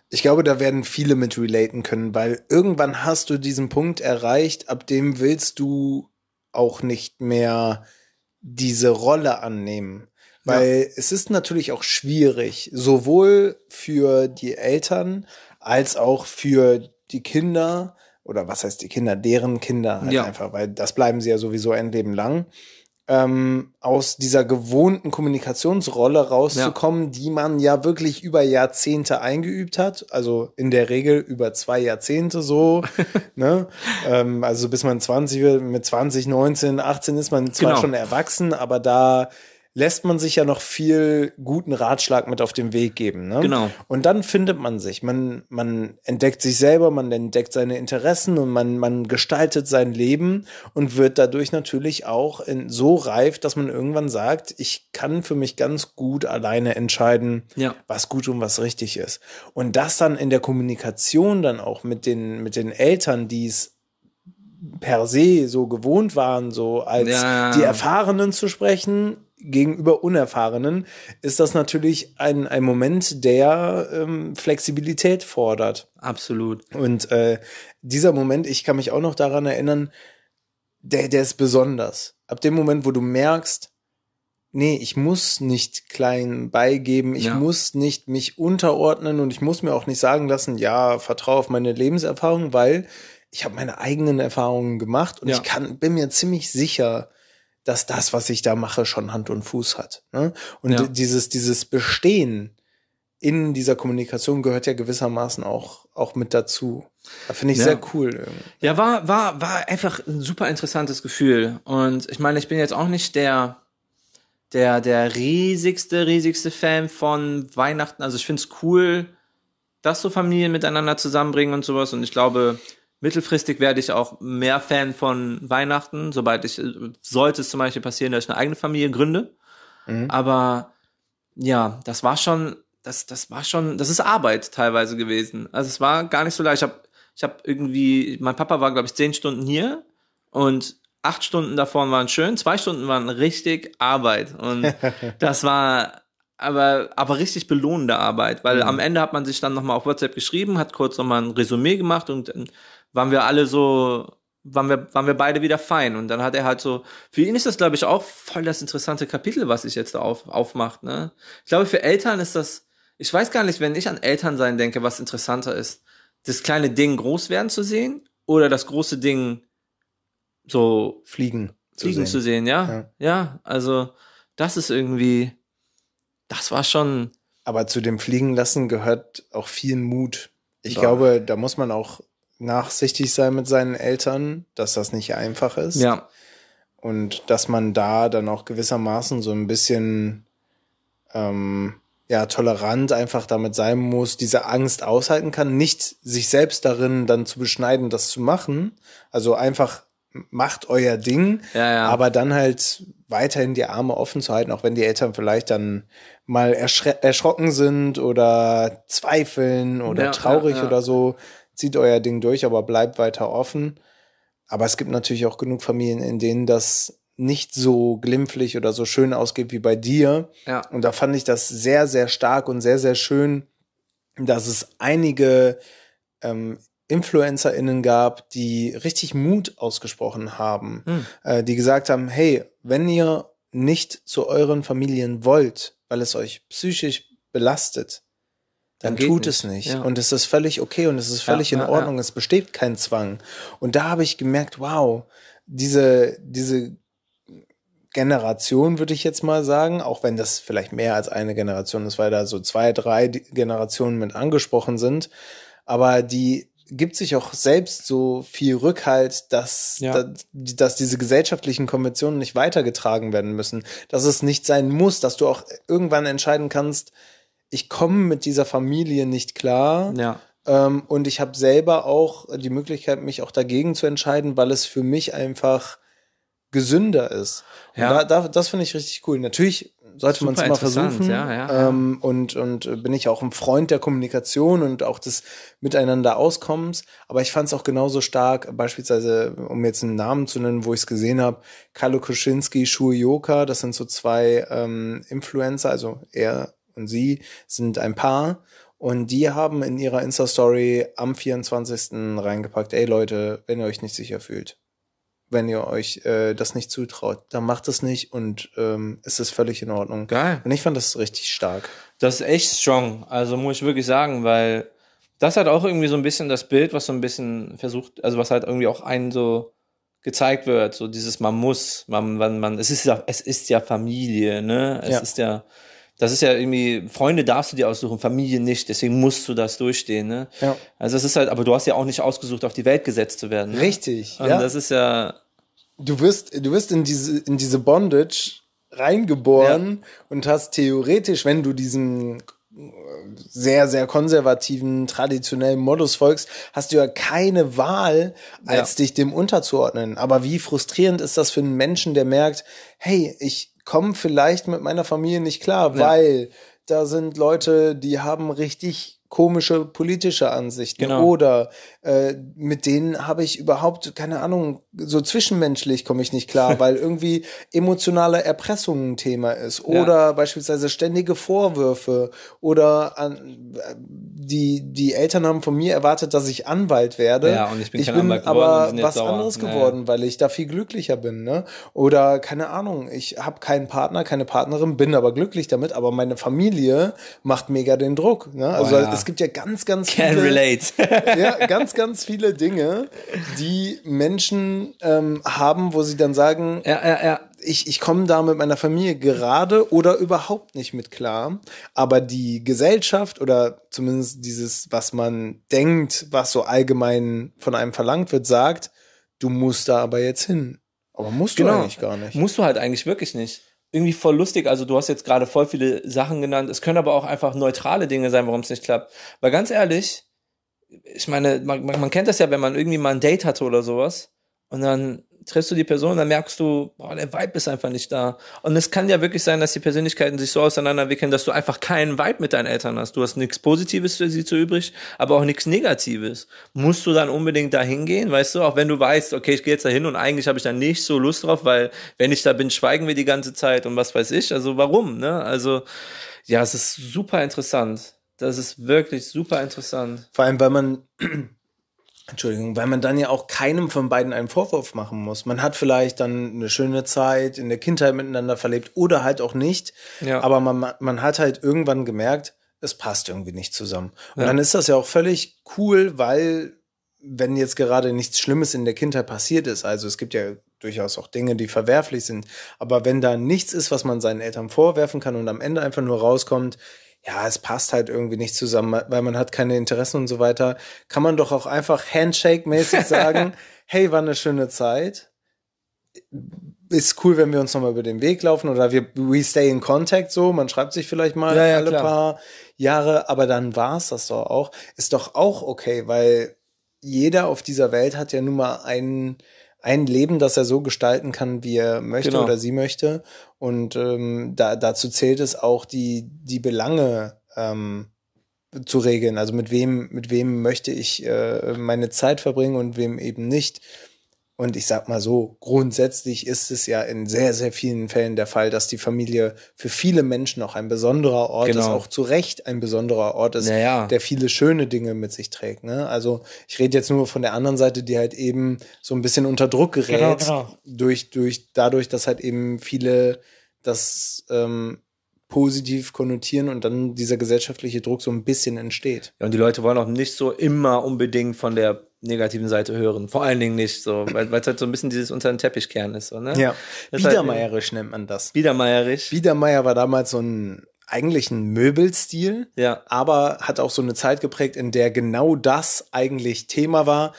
Ich glaube, da werden viele mit relaten können, weil irgendwann hast du diesen Punkt erreicht, ab dem willst du auch nicht mehr diese Rolle annehmen. Weil ja. es ist natürlich auch schwierig, sowohl für die Eltern als auch für die Kinder, oder was heißt die Kinder, deren Kinder halt ja. einfach, weil das bleiben sie ja sowieso ein Leben lang ähm, aus dieser gewohnten Kommunikationsrolle rauszukommen, ja. die man ja wirklich über Jahrzehnte eingeübt hat. Also in der Regel über zwei Jahrzehnte so. ne? ähm, also bis man 20 wird, mit 20, 19, 18 ist man zwar genau. schon erwachsen, aber da lässt man sich ja noch viel guten Ratschlag mit auf den Weg geben. Ne? Genau. Und dann findet man sich. Man, man entdeckt sich selber, man entdeckt seine Interessen und man, man gestaltet sein Leben und wird dadurch natürlich auch in, so reif, dass man irgendwann sagt, ich kann für mich ganz gut alleine entscheiden, ja. was gut und was richtig ist. Und das dann in der Kommunikation dann auch mit den, mit den Eltern, die es per se so gewohnt waren, so als ja. die Erfahrenen zu sprechen, gegenüber Unerfahrenen ist das natürlich ein, ein Moment, der ähm, Flexibilität fordert. Absolut. Und äh, dieser Moment, ich kann mich auch noch daran erinnern, der, der ist besonders. Ab dem Moment, wo du merkst, nee, ich muss nicht klein beigeben, ich ja. muss nicht mich unterordnen und ich muss mir auch nicht sagen lassen, ja, vertraue auf meine Lebenserfahrung, weil ich habe meine eigenen Erfahrungen gemacht und ja. ich kann, bin mir ziemlich sicher, dass das, was ich da mache, schon Hand und Fuß hat. Ne? Und ja. dieses, dieses Bestehen in dieser Kommunikation gehört ja gewissermaßen auch, auch mit dazu. Da finde ich ja. sehr cool. Irgendwie. Ja, war, war, war einfach ein super interessantes Gefühl. Und ich meine, ich bin jetzt auch nicht der, der, der riesigste, riesigste Fan von Weihnachten. Also ich finde es cool, dass so Familien miteinander zusammenbringen und sowas. Und ich glaube, Mittelfristig werde ich auch mehr Fan von Weihnachten, sobald ich, sollte es zum Beispiel passieren, dass ich eine eigene Familie gründe. Mhm. Aber ja, das war schon, das, das war schon, das ist Arbeit teilweise gewesen. Also es war gar nicht so leicht. Ich habe ich hab irgendwie, mein Papa war, glaube ich, zehn Stunden hier und acht Stunden davon waren schön, zwei Stunden waren richtig Arbeit. Und das war aber, aber richtig belohnende Arbeit, weil mhm. am Ende hat man sich dann nochmal auf WhatsApp geschrieben, hat kurz nochmal ein Resümee gemacht und waren wir alle so, waren wir, waren wir beide wieder fein. Und dann hat er halt so, für ihn ist das, glaube ich, auch voll das interessante Kapitel, was sich jetzt da auf, aufmacht. Ne? Ich glaube, für Eltern ist das, ich weiß gar nicht, wenn ich an Elternsein denke, was interessanter ist, das kleine Ding groß werden zu sehen oder das große Ding so fliegen, fliegen zu sehen, zu sehen ja? ja? Ja, also das ist irgendwie, das war schon. Aber zu dem Fliegen lassen gehört auch viel Mut. Ich Boah. glaube, da muss man auch nachsichtig sein mit seinen Eltern, dass das nicht einfach ist. Ja. Und dass man da dann auch gewissermaßen so ein bisschen ähm, ja, tolerant einfach damit sein muss, diese Angst aushalten kann, nicht sich selbst darin dann zu beschneiden, das zu machen. Also einfach macht euer Ding, Ja, ja. aber dann halt weiterhin die Arme offen zu halten, auch wenn die Eltern vielleicht dann mal erschrocken sind oder zweifeln oder Ja, traurig oder so. Zieht euer Ding durch, aber bleibt weiter offen. Aber es gibt natürlich auch genug Familien, in denen das nicht so glimpflich oder so schön ausgeht wie bei dir. Ja. Und da fand ich das sehr, sehr stark und sehr, sehr schön, dass es einige ähm, InfluencerInnen gab, die richtig Mut ausgesprochen haben, Hm. äh, die gesagt haben, hey, wenn ihr nicht zu euren Familien wollt, weil es euch psychisch belastet, dann, tut nicht. es nicht. Ja. Und es ist völlig okay und es ist völlig Ja, in ja, Ordnung. Es besteht kein Zwang. Und da habe ich gemerkt, wow, diese, diese Generation, würde ich jetzt mal sagen, auch wenn das vielleicht mehr als eine Generation ist, weil da so zwei, drei Generationen mit angesprochen sind, aber die gibt sich auch selbst so viel Rückhalt, dass, Ja. dass, dass diese gesellschaftlichen Konventionen nicht weitergetragen werden müssen, dass es nicht sein muss, dass du auch irgendwann entscheiden kannst, ich komme mit dieser Familie nicht klar, Ja. ähm, und ich habe selber auch die Möglichkeit, mich auch dagegen zu entscheiden, weil es für mich einfach gesünder ist. Ja. da, da, das finde ich richtig cool. Natürlich sollte man es interessant, versuchen. ja, ja, ja. ähm, und, und bin ich auch ein Freund der Kommunikation und auch des Miteinander Auskommens. Aber ich fand es auch genauso stark, beispielsweise, um jetzt einen Namen zu nennen, wo ich es gesehen habe, Carlo Kuschinski, Shui Yoka, das sind so zwei ähm, Influencer, also er und sie sind ein Paar. Und die haben in ihrer Insta-Story am 24. reingepackt, ey Leute, wenn ihr euch nicht sicher fühlt, wenn ihr euch äh, das nicht zutraut, dann macht es nicht und ähm, es ist völlig in Ordnung. Geil. Und ich fand das richtig stark. Das ist echt strong. Also muss ich wirklich sagen, weil das hat auch irgendwie so ein bisschen das Bild, was so ein bisschen versucht, also was halt irgendwie auch einen so gezeigt wird, so dieses man muss, man, man, man es ist ja, es ist ja Familie, ne? Es Ja. ist ja, das ist ja irgendwie, Freunde darfst du dir aussuchen, Familie nicht, deswegen musst du das durchstehen, ne? Ja. Also es ist halt, aber du hast ja auch nicht ausgesucht, auf die Welt gesetzt zu werden. Ne? Richtig, Und ja. das ist ja, Du wirst, du wirst in diese, in diese Bondage reingeboren und hast theoretisch, wenn du diesem sehr, sehr konservativen, traditionellen Modus folgst, hast du ja keine Wahl, als dich dem unterzuordnen. Aber wie frustrierend ist das für einen Menschen, der merkt, hey, ich komme vielleicht mit meiner Familie nicht klar, Ja. weil da sind Leute, die haben richtig komische politische Ansichten Genau. oder äh, mit denen habe ich überhaupt keine Ahnung so zwischenmenschlich komme ich nicht klar weil irgendwie emotionale Erpressung ein Thema ist Ja. oder beispielsweise ständige Vorwürfe oder an, die die Eltern haben von mir erwartet dass ich Anwalt werde Ja, und ich bin ich kein bin Anwalt geworden aber was sauer. anderes geworden weil ich da viel glücklicher bin ne oder keine Ahnung ich habe keinen Partner keine Partnerin bin aber glücklich damit aber meine Familie macht mega den Druck ne also Oh ja. es gibt ja ganz ganz can viele relate. ja, ganz, ganz viele Dinge, die Menschen ähm, haben, wo sie dann sagen, ja, ja, ja. Ich, ich komme da mit meiner Familie gerade oder überhaupt nicht mit klar. Aber die Gesellschaft oder zumindest dieses, was man denkt, was so allgemein von einem verlangt wird, sagt, du musst da aber jetzt hin. Aber musst du Genau. eigentlich gar nicht. Musst du halt eigentlich wirklich nicht. Irgendwie voll lustig. Also du hast jetzt gerade voll viele Sachen genannt. Es können aber auch einfach neutrale Dinge sein, warum es nicht klappt. Weil ganz ehrlich, ich meine, man, man, man kennt das ja, wenn man irgendwie mal ein Date hatte oder sowas und dann triffst du die Person, dann merkst du, boah, der Vibe ist einfach nicht da. Und es kann ja wirklich sein, dass die Persönlichkeiten sich so auseinanderwickeln, dass du einfach keinen Vibe mit deinen Eltern hast. Du hast nichts Positives für sie zu übrig, aber auch nichts Negatives. Musst du dann unbedingt da hingehen, weißt du, auch wenn du weißt, okay, ich gehe jetzt da hin und eigentlich habe ich da nicht so Lust drauf, weil wenn ich da bin, schweigen wir die ganze Zeit und was weiß ich. Also warum, ne? Also, ja, es ist super interessant. Das ist wirklich super interessant. Vor allem, weil man, Entschuldigung, weil man dann ja auch keinem von beiden einen Vorwurf machen muss. Man hat vielleicht dann eine schöne Zeit in der Kindheit miteinander verlebt oder halt auch nicht. Ja. Aber man, man hat halt irgendwann gemerkt, es passt irgendwie nicht zusammen. Und Ja. dann ist das ja auch völlig cool, weil wenn jetzt gerade nichts Schlimmes in der Kindheit passiert ist, also es gibt ja durchaus auch Dinge, die verwerflich sind, aber wenn da nichts ist, was man seinen Eltern vorwerfen kann und am Ende einfach nur rauskommt, ja, es passt halt irgendwie nicht zusammen, weil man hat keine Interessen und so weiter, kann man doch auch einfach Handshake-mäßig sagen, hey, war eine schöne Zeit. ist cool, wenn wir uns nochmal über den Weg laufen oder wir we stay in contact so. Man schreibt sich vielleicht mal Ja, ja, alle klar. paar Jahre, aber dann war's das doch auch. Ist doch auch okay, weil jeder auf dieser Welt hat ja nun mal ein, ein Leben, das er so gestalten kann, wie er möchte Genau. oder sie möchte. Und ähm, da, dazu zählt es auch, die, die Belange ähm, zu regeln. Also mit wem, mit wem möchte ich äh, meine Zeit verbringen und wem eben nicht. Und ich sag mal so, grundsätzlich ist es ja in sehr, sehr vielen Fällen der Fall, dass die Familie für viele Menschen auch ein besonderer Ort Genau. ist, auch zu Recht ein besonderer Ort ist, Ja, ja. der viele schöne Dinge mit sich trägt. Ne? Also ich rede jetzt nur von der anderen Seite, die halt eben so ein bisschen unter Druck gerät, Genau, genau. durch, durch, dadurch, dass halt eben viele das ähm, positiv konnotieren und dann dieser gesellschaftliche Druck so ein bisschen entsteht. Ja, und die Leute wollen auch nicht so immer unbedingt von der negativen Seite hören. Vor allen Dingen nicht so, weil es halt so ein bisschen dieses unter den Teppichkern ist. So, ne? Ja, Das halt- Biedermeierisch nennt man das. Biedermeierisch. Biedermeier war damals so ein eigentlich ein Möbelstil, Ja. aber hat auch so eine Zeit geprägt, in der genau das eigentlich Thema war.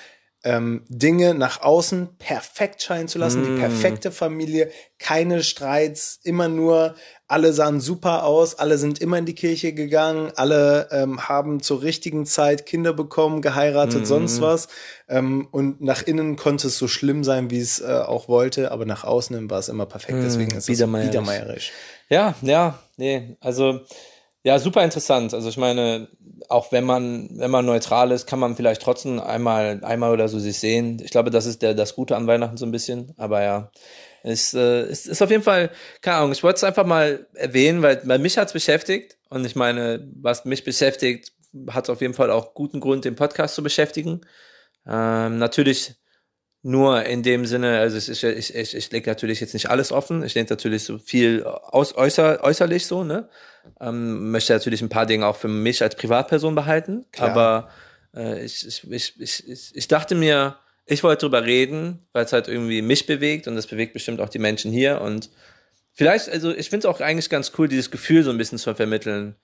Ähm, Dinge nach außen perfekt scheinen zu lassen, Mm. die perfekte Familie, keine Streits, immer nur, alle sahen super aus, alle sind immer in die Kirche gegangen, alle ähm, haben zur richtigen Zeit Kinder bekommen, geheiratet, Mm. sonst was. Ähm, und nach innen konnte es so schlimm sein, wie es äh, auch wollte, aber nach außen war es immer perfekt. Deswegen ist es biedermeierisch. biedermeierisch. Ja, ja, nee, also ja, super interessant. Also ich meine, auch wenn man, wenn man neutral ist, kann man vielleicht trotzdem einmal, einmal oder so sich sehen. Ich glaube, das ist der, das Gute an Weihnachten so ein bisschen. Aber ja, es, äh, es ist auf jeden Fall, keine Ahnung, ich wollte es einfach mal erwähnen, weil, weil mich hat's beschäftigt. Und ich meine, was mich beschäftigt, hat auf jeden Fall auch guten Grund, den Podcast zu beschäftigen. Ähm, natürlich nur in dem Sinne, also ich, ich, ich, ich lege natürlich jetzt nicht alles offen. Ich lege natürlich so viel aus, äußer, äußerlich so, ne? Ähm, möchte natürlich ein paar Dinge auch für mich als Privatperson behalten. Klar. Aber äh, ich, ich, ich, ich, ich, dachte mir, ich wollte drüber reden, weil es halt irgendwie mich bewegt und das bewegt bestimmt auch die Menschen hier. Und vielleicht, also ich finde es auch eigentlich ganz cool, dieses Gefühl so ein bisschen zu vermitteln.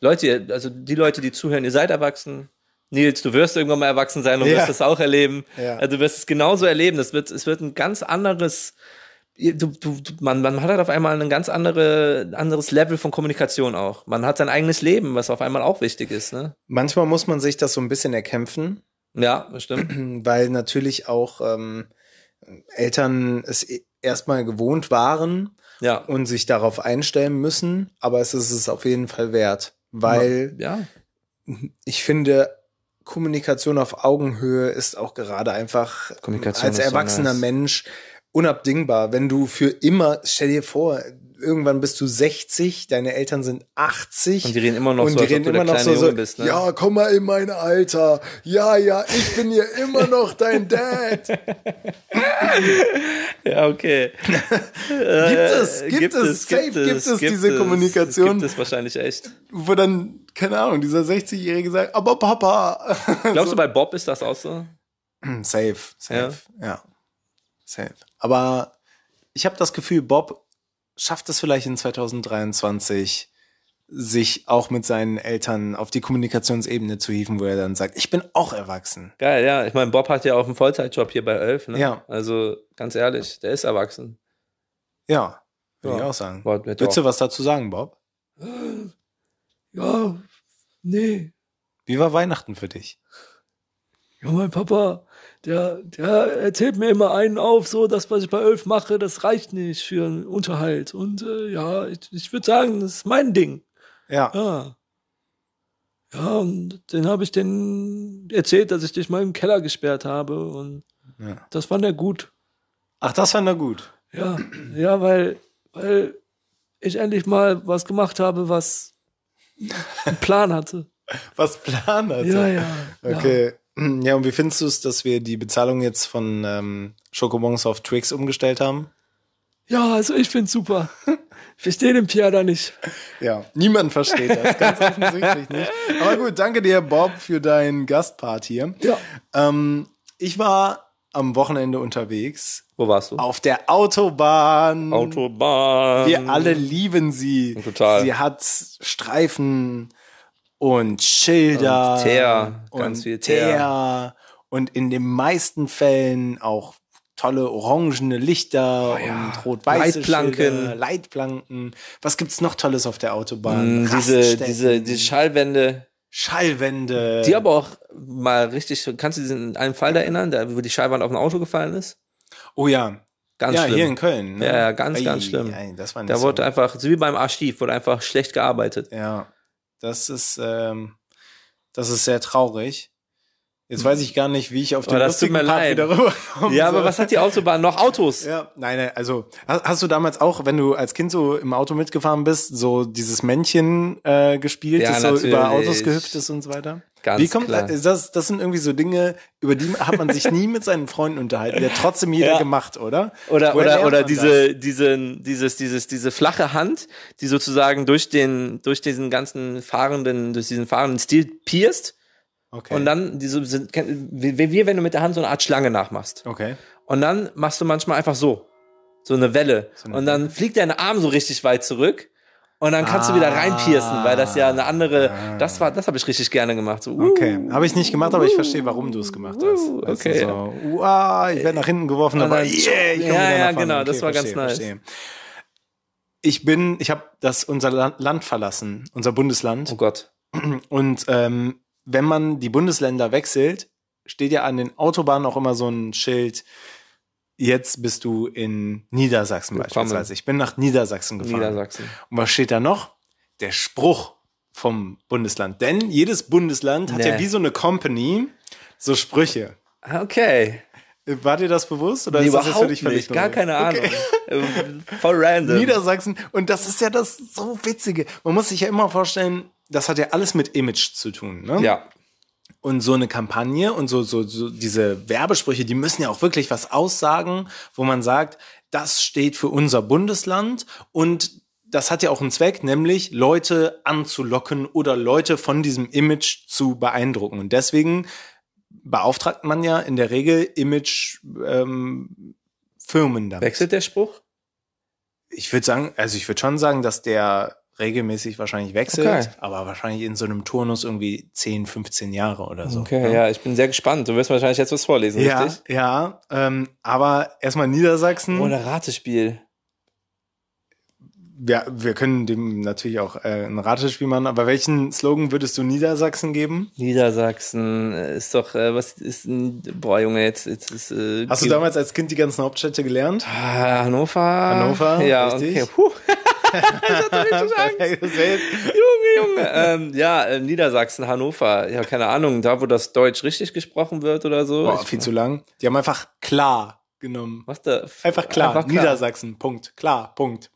Leute, also die Leute, die zuhören, ihr seid erwachsen. Nils, du wirst irgendwann mal erwachsen sein und Ja. wirst das auch erleben. Ja. Also du wirst es genauso erleben. Das wird, es wird ein ganz anderes, du, du, man, man hat halt auf einmal ein ganz andere, anderes Level von Kommunikation auch. Man hat sein eigenes Leben, was auf einmal auch wichtig ist. Ne? Manchmal muss man sich das so ein bisschen erkämpfen, Ja, das stimmt. weil natürlich auch ähm, Eltern es e- erstmal gewohnt waren Ja. und sich darauf einstellen müssen, aber es ist es auf jeden Fall wert, weil ja. ich finde, Kommunikation auf Augenhöhe ist auch gerade einfach als ist so erwachsener nice. Mensch unabdingbar. Wenn du für immer, stell dir vor, irgendwann bist du 60, deine Eltern sind 80 Und die reden immer noch und so, die reden immer noch so, so bist, ne? ja, komm mal in mein Alter. Ja, ja, ich bin hier immer noch dein Dad. Ja, okay. Gibt es, gibt, es, safe gibt es, diese Kommunikation, Gibt es wahrscheinlich echt. wo dann, keine Ahnung, dieser 60-Jährige sagt, aber Papa. Glaubst du, bei Bob ist das auch so? Safe, safe, ja. Safe. Aber ich habe das Gefühl, Bob schafft es vielleicht in 2023, sich auch mit seinen Eltern auf die Kommunikationsebene zu hieven, wo er dann sagt, ich bin auch erwachsen. Geil, ja. Ich meine, Bob hat ja auch einen Vollzeitjob hier bei Elf. Ne? Ja. Also ganz ehrlich, der ist erwachsen. Ja, würde Ja. ich auch sagen. Willst du was dazu sagen, Bob? Ja, nee. Wie war Weihnachten für dich? Ja, mein Papa, der, der erzählt mir immer einen auf, so das, was ich bei Elf mache, das reicht nicht für einen Unterhalt. Und äh, ja, ich, ich würde sagen, das ist mein Ding. Ja. Ja. Ja, und den habe ich den erzählt, dass ich dich mal im Keller gesperrt habe. Und ja. das fand er gut. Ach, das fand er gut. Ja, ja, weil, weil ich endlich mal was gemacht habe, was einen Plan hatte. Was Plan hatte. Ja, ja. Okay. Ja, und wie findest du es, dass wir die Bezahlung jetzt von ähm, Schokobons auf Twix umgestellt haben? Ja, also ich find's super. Ich verstehe den Pierre da nicht. Ja, niemand versteht das, ganz offensichtlich nicht. Aber gut, danke dir, Bob, für deinen Gastpart hier. Ja. Ähm, ich war am Wochenende unterwegs Wo warst du? auf der Autobahn. Autobahn. Wir alle lieben sie. Total. Sie hat Streifen und Schilder. Und Teer, und ganz viel Teer. Teer. Und in den meisten Fällen auch tolle orangene Lichter Oh ja. und rot-weiße Leitplanken. Schilder, Leitplanken. Was gibt's noch Tolles auf der Autobahn? Mm, diese, diese, diese Schallwände, Schallwände. die aber auch mal richtig, kannst du dich an einen Fall erinnern, da, wo die Schallwand auf ein Auto gefallen ist? Oh ja. Ganz ja, schlimm. hier in Köln. Ne? Ja, ganz, Ei, ganz schlimm. ei, das war nicht Da so. wurde einfach, so wie beim Archiv, wurde einfach schlecht gearbeitet. Ja, das ist, ähm, das ist sehr traurig. Jetzt weiß ich gar nicht, wie ich auf den Aber das lustigen Part leid. wieder rüberkomme. Ja, aber was hat die Autobahn noch? Autos. Ja, nein, nein, also hast, hast du damals auch, wenn du als Kind so im Auto mitgefahren bist, so dieses Männchen äh, gespielt, Ja, das so über natürlich. Autos gehüpft ist und so weiter? Ganz Wie kommt klar. das? Das sind irgendwie so Dinge, über die hat man sich nie mit seinen Freunden unterhalten. Der trotzdem jeder Ja. gemacht, oder? Oder, Woher oder, oder diese, diese, dieses, dieses, diese flache Hand, die sozusagen durch den, durch diesen ganzen fahrenden, durch diesen fahrenden Stil pierst. Okay. Und dann diese, sind, wie, wenn du mit der Hand so eine Art Schlange nachmachst. okay. Und dann machst du manchmal einfach so. So eine Welle. eine und dann fliegt dein Arm so richtig weit zurück. Und dann kannst du wieder Ah. reinpiercen, weil das ja eine andere, das war, das habe ich richtig gerne gemacht. So, uh, Okay, habe ich nicht gemacht, aber ich verstehe, warum du es gemacht hast. Uh, okay. So, uah, ich werde nach hinten geworfen, Und aber dann- yeah, ich komm Ja, wieder ja, nach vorne. genau, das war ganz nice. Ich bin, ich habe das unser Land, Land verlassen, unser Bundesland. Oh Gott. Und ähm, wenn man die Bundesländer wechselt, steht ja an den Autobahnen auch immer so ein Schild. Jetzt bist du in Niedersachsen Willkommen. beispielsweise. Ich bin nach Niedersachsen gefahren. Niedersachsen. Und was steht da noch? Der Spruch vom Bundesland. Denn jedes Bundesland hat Nee. ja wie so eine Company so Sprüche. Ah, Okay. War dir das bewusst oder Nee, ist das jetzt für überhaupt dich nicht. Gar keine Ahnung. Okay. Voll random. Niedersachsen. Und das ist ja das so Witzige. Man muss sich ja immer vorstellen, das hat ja alles mit Image zu tun. Ne? ja. Und so eine Kampagne und so, so, so diese Werbesprüche, die müssen ja auch wirklich was aussagen, wo man sagt, das steht für unser Bundesland und das hat ja auch einen Zweck, nämlich Leute anzulocken oder Leute von diesem Image zu beeindrucken. Und deswegen beauftragt man ja in der Regel Image ähm, damit. Wechselt der Spruch? Ich würde sagen, also ich würde schon sagen, dass der regelmäßig wahrscheinlich wechselt, Okay. aber wahrscheinlich in so einem Turnus irgendwie 10, 15 Jahre oder so. Okay, ne? ja, ich bin sehr gespannt. Du wirst wahrscheinlich jetzt was vorlesen, Ja, richtig? ja, ähm, aber erstmal Niedersachsen. Oder Ratespiel. ja, wir können dem natürlich auch äh, ein Ratespiel machen, aber welchen Slogan würdest du Niedersachsen geben? Niedersachsen äh, ist doch, äh, was ist ein, boah, Junge, jetzt, jetzt ist, äh, Hast du damals als Kind die ganzen Hauptstädte gelernt? Ah, Hannover? Hannover, ja, richtig. okay. Junge, Junge. ähm, ja, äh, Niedersachsen, Hannover. Ja, keine Ahnung, da wo das Deutsch richtig gesprochen wird oder so. Boah, Ich- viel zu lang. Die haben einfach klar genommen. Was da? Einfach klar. Einfach klar. Niedersachsen. Punkt. Klar. Punkt.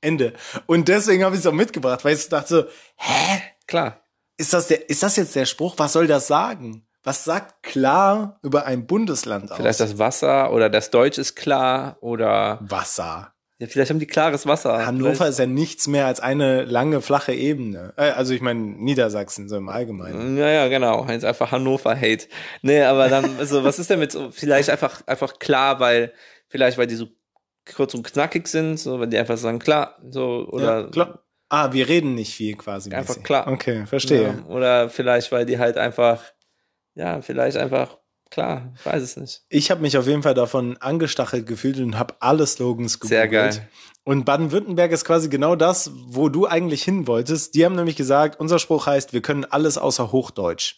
Ende. Und deswegen habe ich es auch mitgebracht, weil ich dachte so, hä? Klar. Ist das, der, ist das jetzt der Spruch? Was soll das sagen? Was sagt klar über ein Bundesland aus? Vielleicht das Wasser oder das Deutsch ist klar oder Wasser. Ja, vielleicht haben die klares Wasser. Hannover Vielleicht- ist ja nichts mehr als eine lange, flache Ebene. Äh, Also ich meine Niedersachsen so im Allgemeinen. Ja, ja, genau. Jetzt einfach Hannover Hate. Nee, aber dann, also, was ist denn mit so, vielleicht einfach, einfach klar, weil, vielleicht, weil die so kurz und knackig sind, so, wenn die einfach sagen, klar, so, oder, ja, klar. Ah, wir reden nicht viel quasi. Einfach mäßig. klar. Okay, verstehe. Ja, oder vielleicht, weil die halt einfach, ja, vielleicht einfach, klar, ich weiß es nicht. Ich habe mich auf jeden Fall davon angestachelt gefühlt und habe alle Slogans gegoogelt. Sehr geil. Und Baden-Württemberg ist quasi genau das, wo du eigentlich hin wolltest. Die haben nämlich gesagt, unser Spruch heißt, wir können alles außer Hochdeutsch.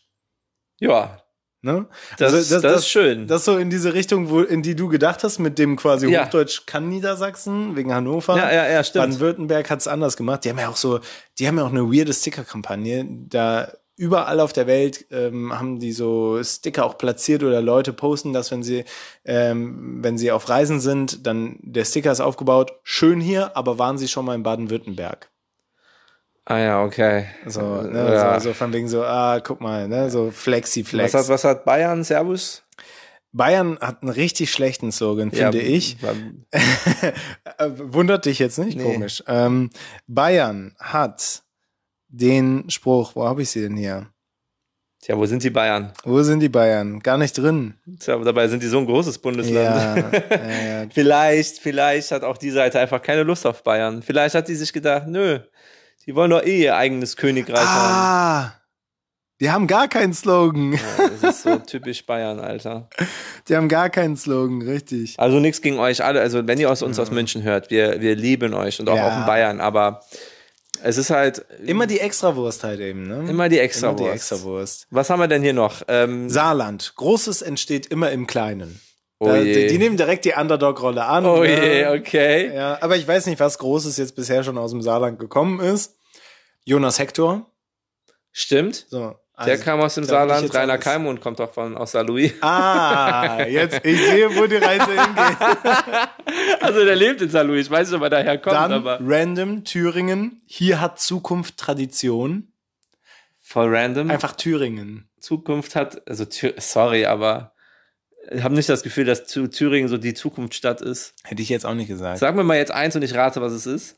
Ja, Ne? das, Also das, ist schön. Das ist so in diese Richtung, wo, in die du gedacht hast, mit dem quasi Ja. Hochdeutsch kann Niedersachsen, wegen Hannover. ja, ja, ja, stimmt. Baden-Württemberg hat es anders gemacht. Die haben ja auch so, die haben ja auch eine weirde Sticker-Kampagne. Da überall auf der Welt ähm, haben die so Sticker auch platziert oder Leute posten das, wenn sie, ähm, wenn sie auf Reisen sind, dann der Sticker ist aufgebaut, schön hier, aber waren sie schon mal in Baden-Württemberg? Ah ja, okay. So, ne, Ja. so, so von wegen so, ah, guck mal, ne, so Flexi-Flex. Was hat, was hat Bayern? Servus? Bayern hat einen richtig schlechten Slogan, finde ja, ich. Äh, Wundert dich jetzt nicht, Nee. komisch. Ähm, Bayern hat den Spruch, wo habe ich sie denn hier? Tja, wo sind die Bayern? Wo sind die Bayern? Gar nicht drin. Tja, dabei sind die so ein großes Bundesland. Ja, ja, ja. Vielleicht, vielleicht hat auch die Seite einfach keine Lust auf Bayern. Vielleicht hat die sich gedacht, nö, die wollen doch eh ihr eigenes Königreich haben. Ah, die haben gar keinen Slogan. Das so typisch Bayern, Alter. Die haben gar keinen Slogan, richtig. Also nichts gegen euch alle. Also wenn ihr aus uns aus München hört, wir, wir lieben euch und auch, auch in Bayern. Aber es ist halt Immer die Extrawurst halt eben, ne? immer die Extrawurst. Immer die Extrawurst. Was haben wir denn hier noch? Ähm, Saarland. Großes entsteht immer im Kleinen. Oh Da- je. die, die nehmen direkt die Underdog-Rolle an. oh ne? je, okay. Ja, aber ich weiß nicht, was Großes jetzt bisher schon aus dem Saarland gekommen ist. Jonas Hector. Stimmt. So, Der also, kam aus dem Saarland. Rainer Kalmund kommt doch von aus Saar Louis. Ah, jetzt, ich sehe, wo die Reise hingeht. Also der lebt in Saar Louis. Ich weiß nicht, ob er daher kommt, Dann aber random Thüringen. Hier hat Zukunft Tradition. voll random. Einfach Thüringen. Zukunft hat, also sorry, aber ich habe nicht das Gefühl, dass Thü- Thüringen so die Zukunftsstadt ist. Hätte ich jetzt auch nicht gesagt. Sag mir mal jetzt eins und ich rate, was es ist.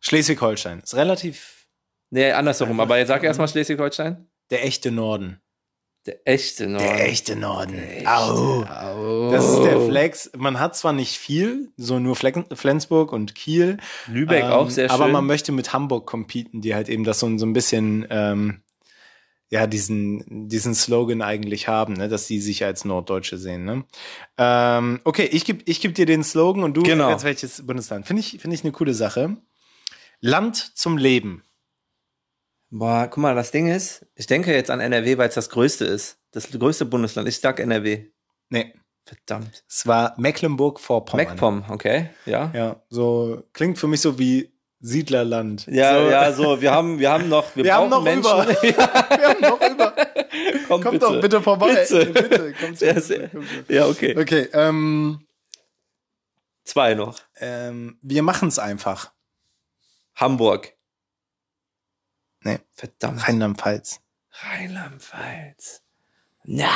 Schleswig-Holstein. Ist relativ Nee, andersherum. Aber jetzt sag erst mal Schleswig-Holstein. Der echte Norden. Der echte Norden. Der echte Norden. Au. Au. Das ist der Flex. Man hat zwar nicht viel, so nur Flensburg und Kiel. Lübeck ähm, auch sehr schön. Aber man möchte mit Hamburg competen, die halt eben das so, so ein bisschen, ähm, ja, diesen, diesen Slogan eigentlich haben, ne, dass die sich als Norddeutsche sehen. Ne? Ähm, okay, ich gebe ich geb dir den Slogan und du Genau. jetzt welches Bundesland. Finde ich, finde ich eine coole Sache. Land zum Leben. Boah, guck mal, das Ding ist, ich denke jetzt an NRW, weil es das größte ist. Das größte Bundesland. Ich sag NRW. Nee, Verdammt. es war Mecklenburg-Vorpommern. MacPom, okay. Ja. Ja, so klingt für mich so wie Siedlerland. Ja, so, ja, so, wir haben, wir haben noch, wir, Wir haben brauchen noch Menschen. Wir haben noch über. Komm, Kommt doch bitte vorbei. Bitte. bitte kommt bitte, bitte. Ja, okay. Okay, ähm, Zwei noch. ähm, wir machen es einfach. Hamburg. Nee, Verdammt. Rheinland-Pfalz. Rheinland-Pfalz. Na.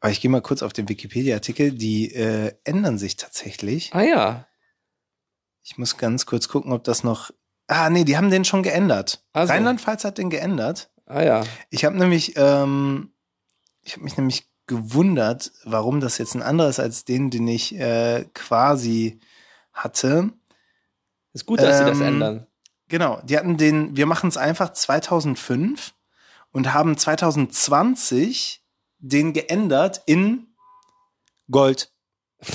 Aber ich gehe mal kurz auf den Wikipedia-Artikel. Die äh, ändern sich tatsächlich. Ah ja. Ich muss ganz kurz gucken, ob das noch. Ah, nee, die haben den schon geändert. Also. Rheinland-Pfalz hat den geändert. Ah ja. Ich habe nämlich, ähm, ich habe mich nämlich gewundert, warum das jetzt ein anderes als den, den ich äh, quasi hatte. Ist gut, dass sie das Ähm, ändern. Genau, die hatten den, wir machen es einfach 2005 und haben 2020 den geändert in Gold.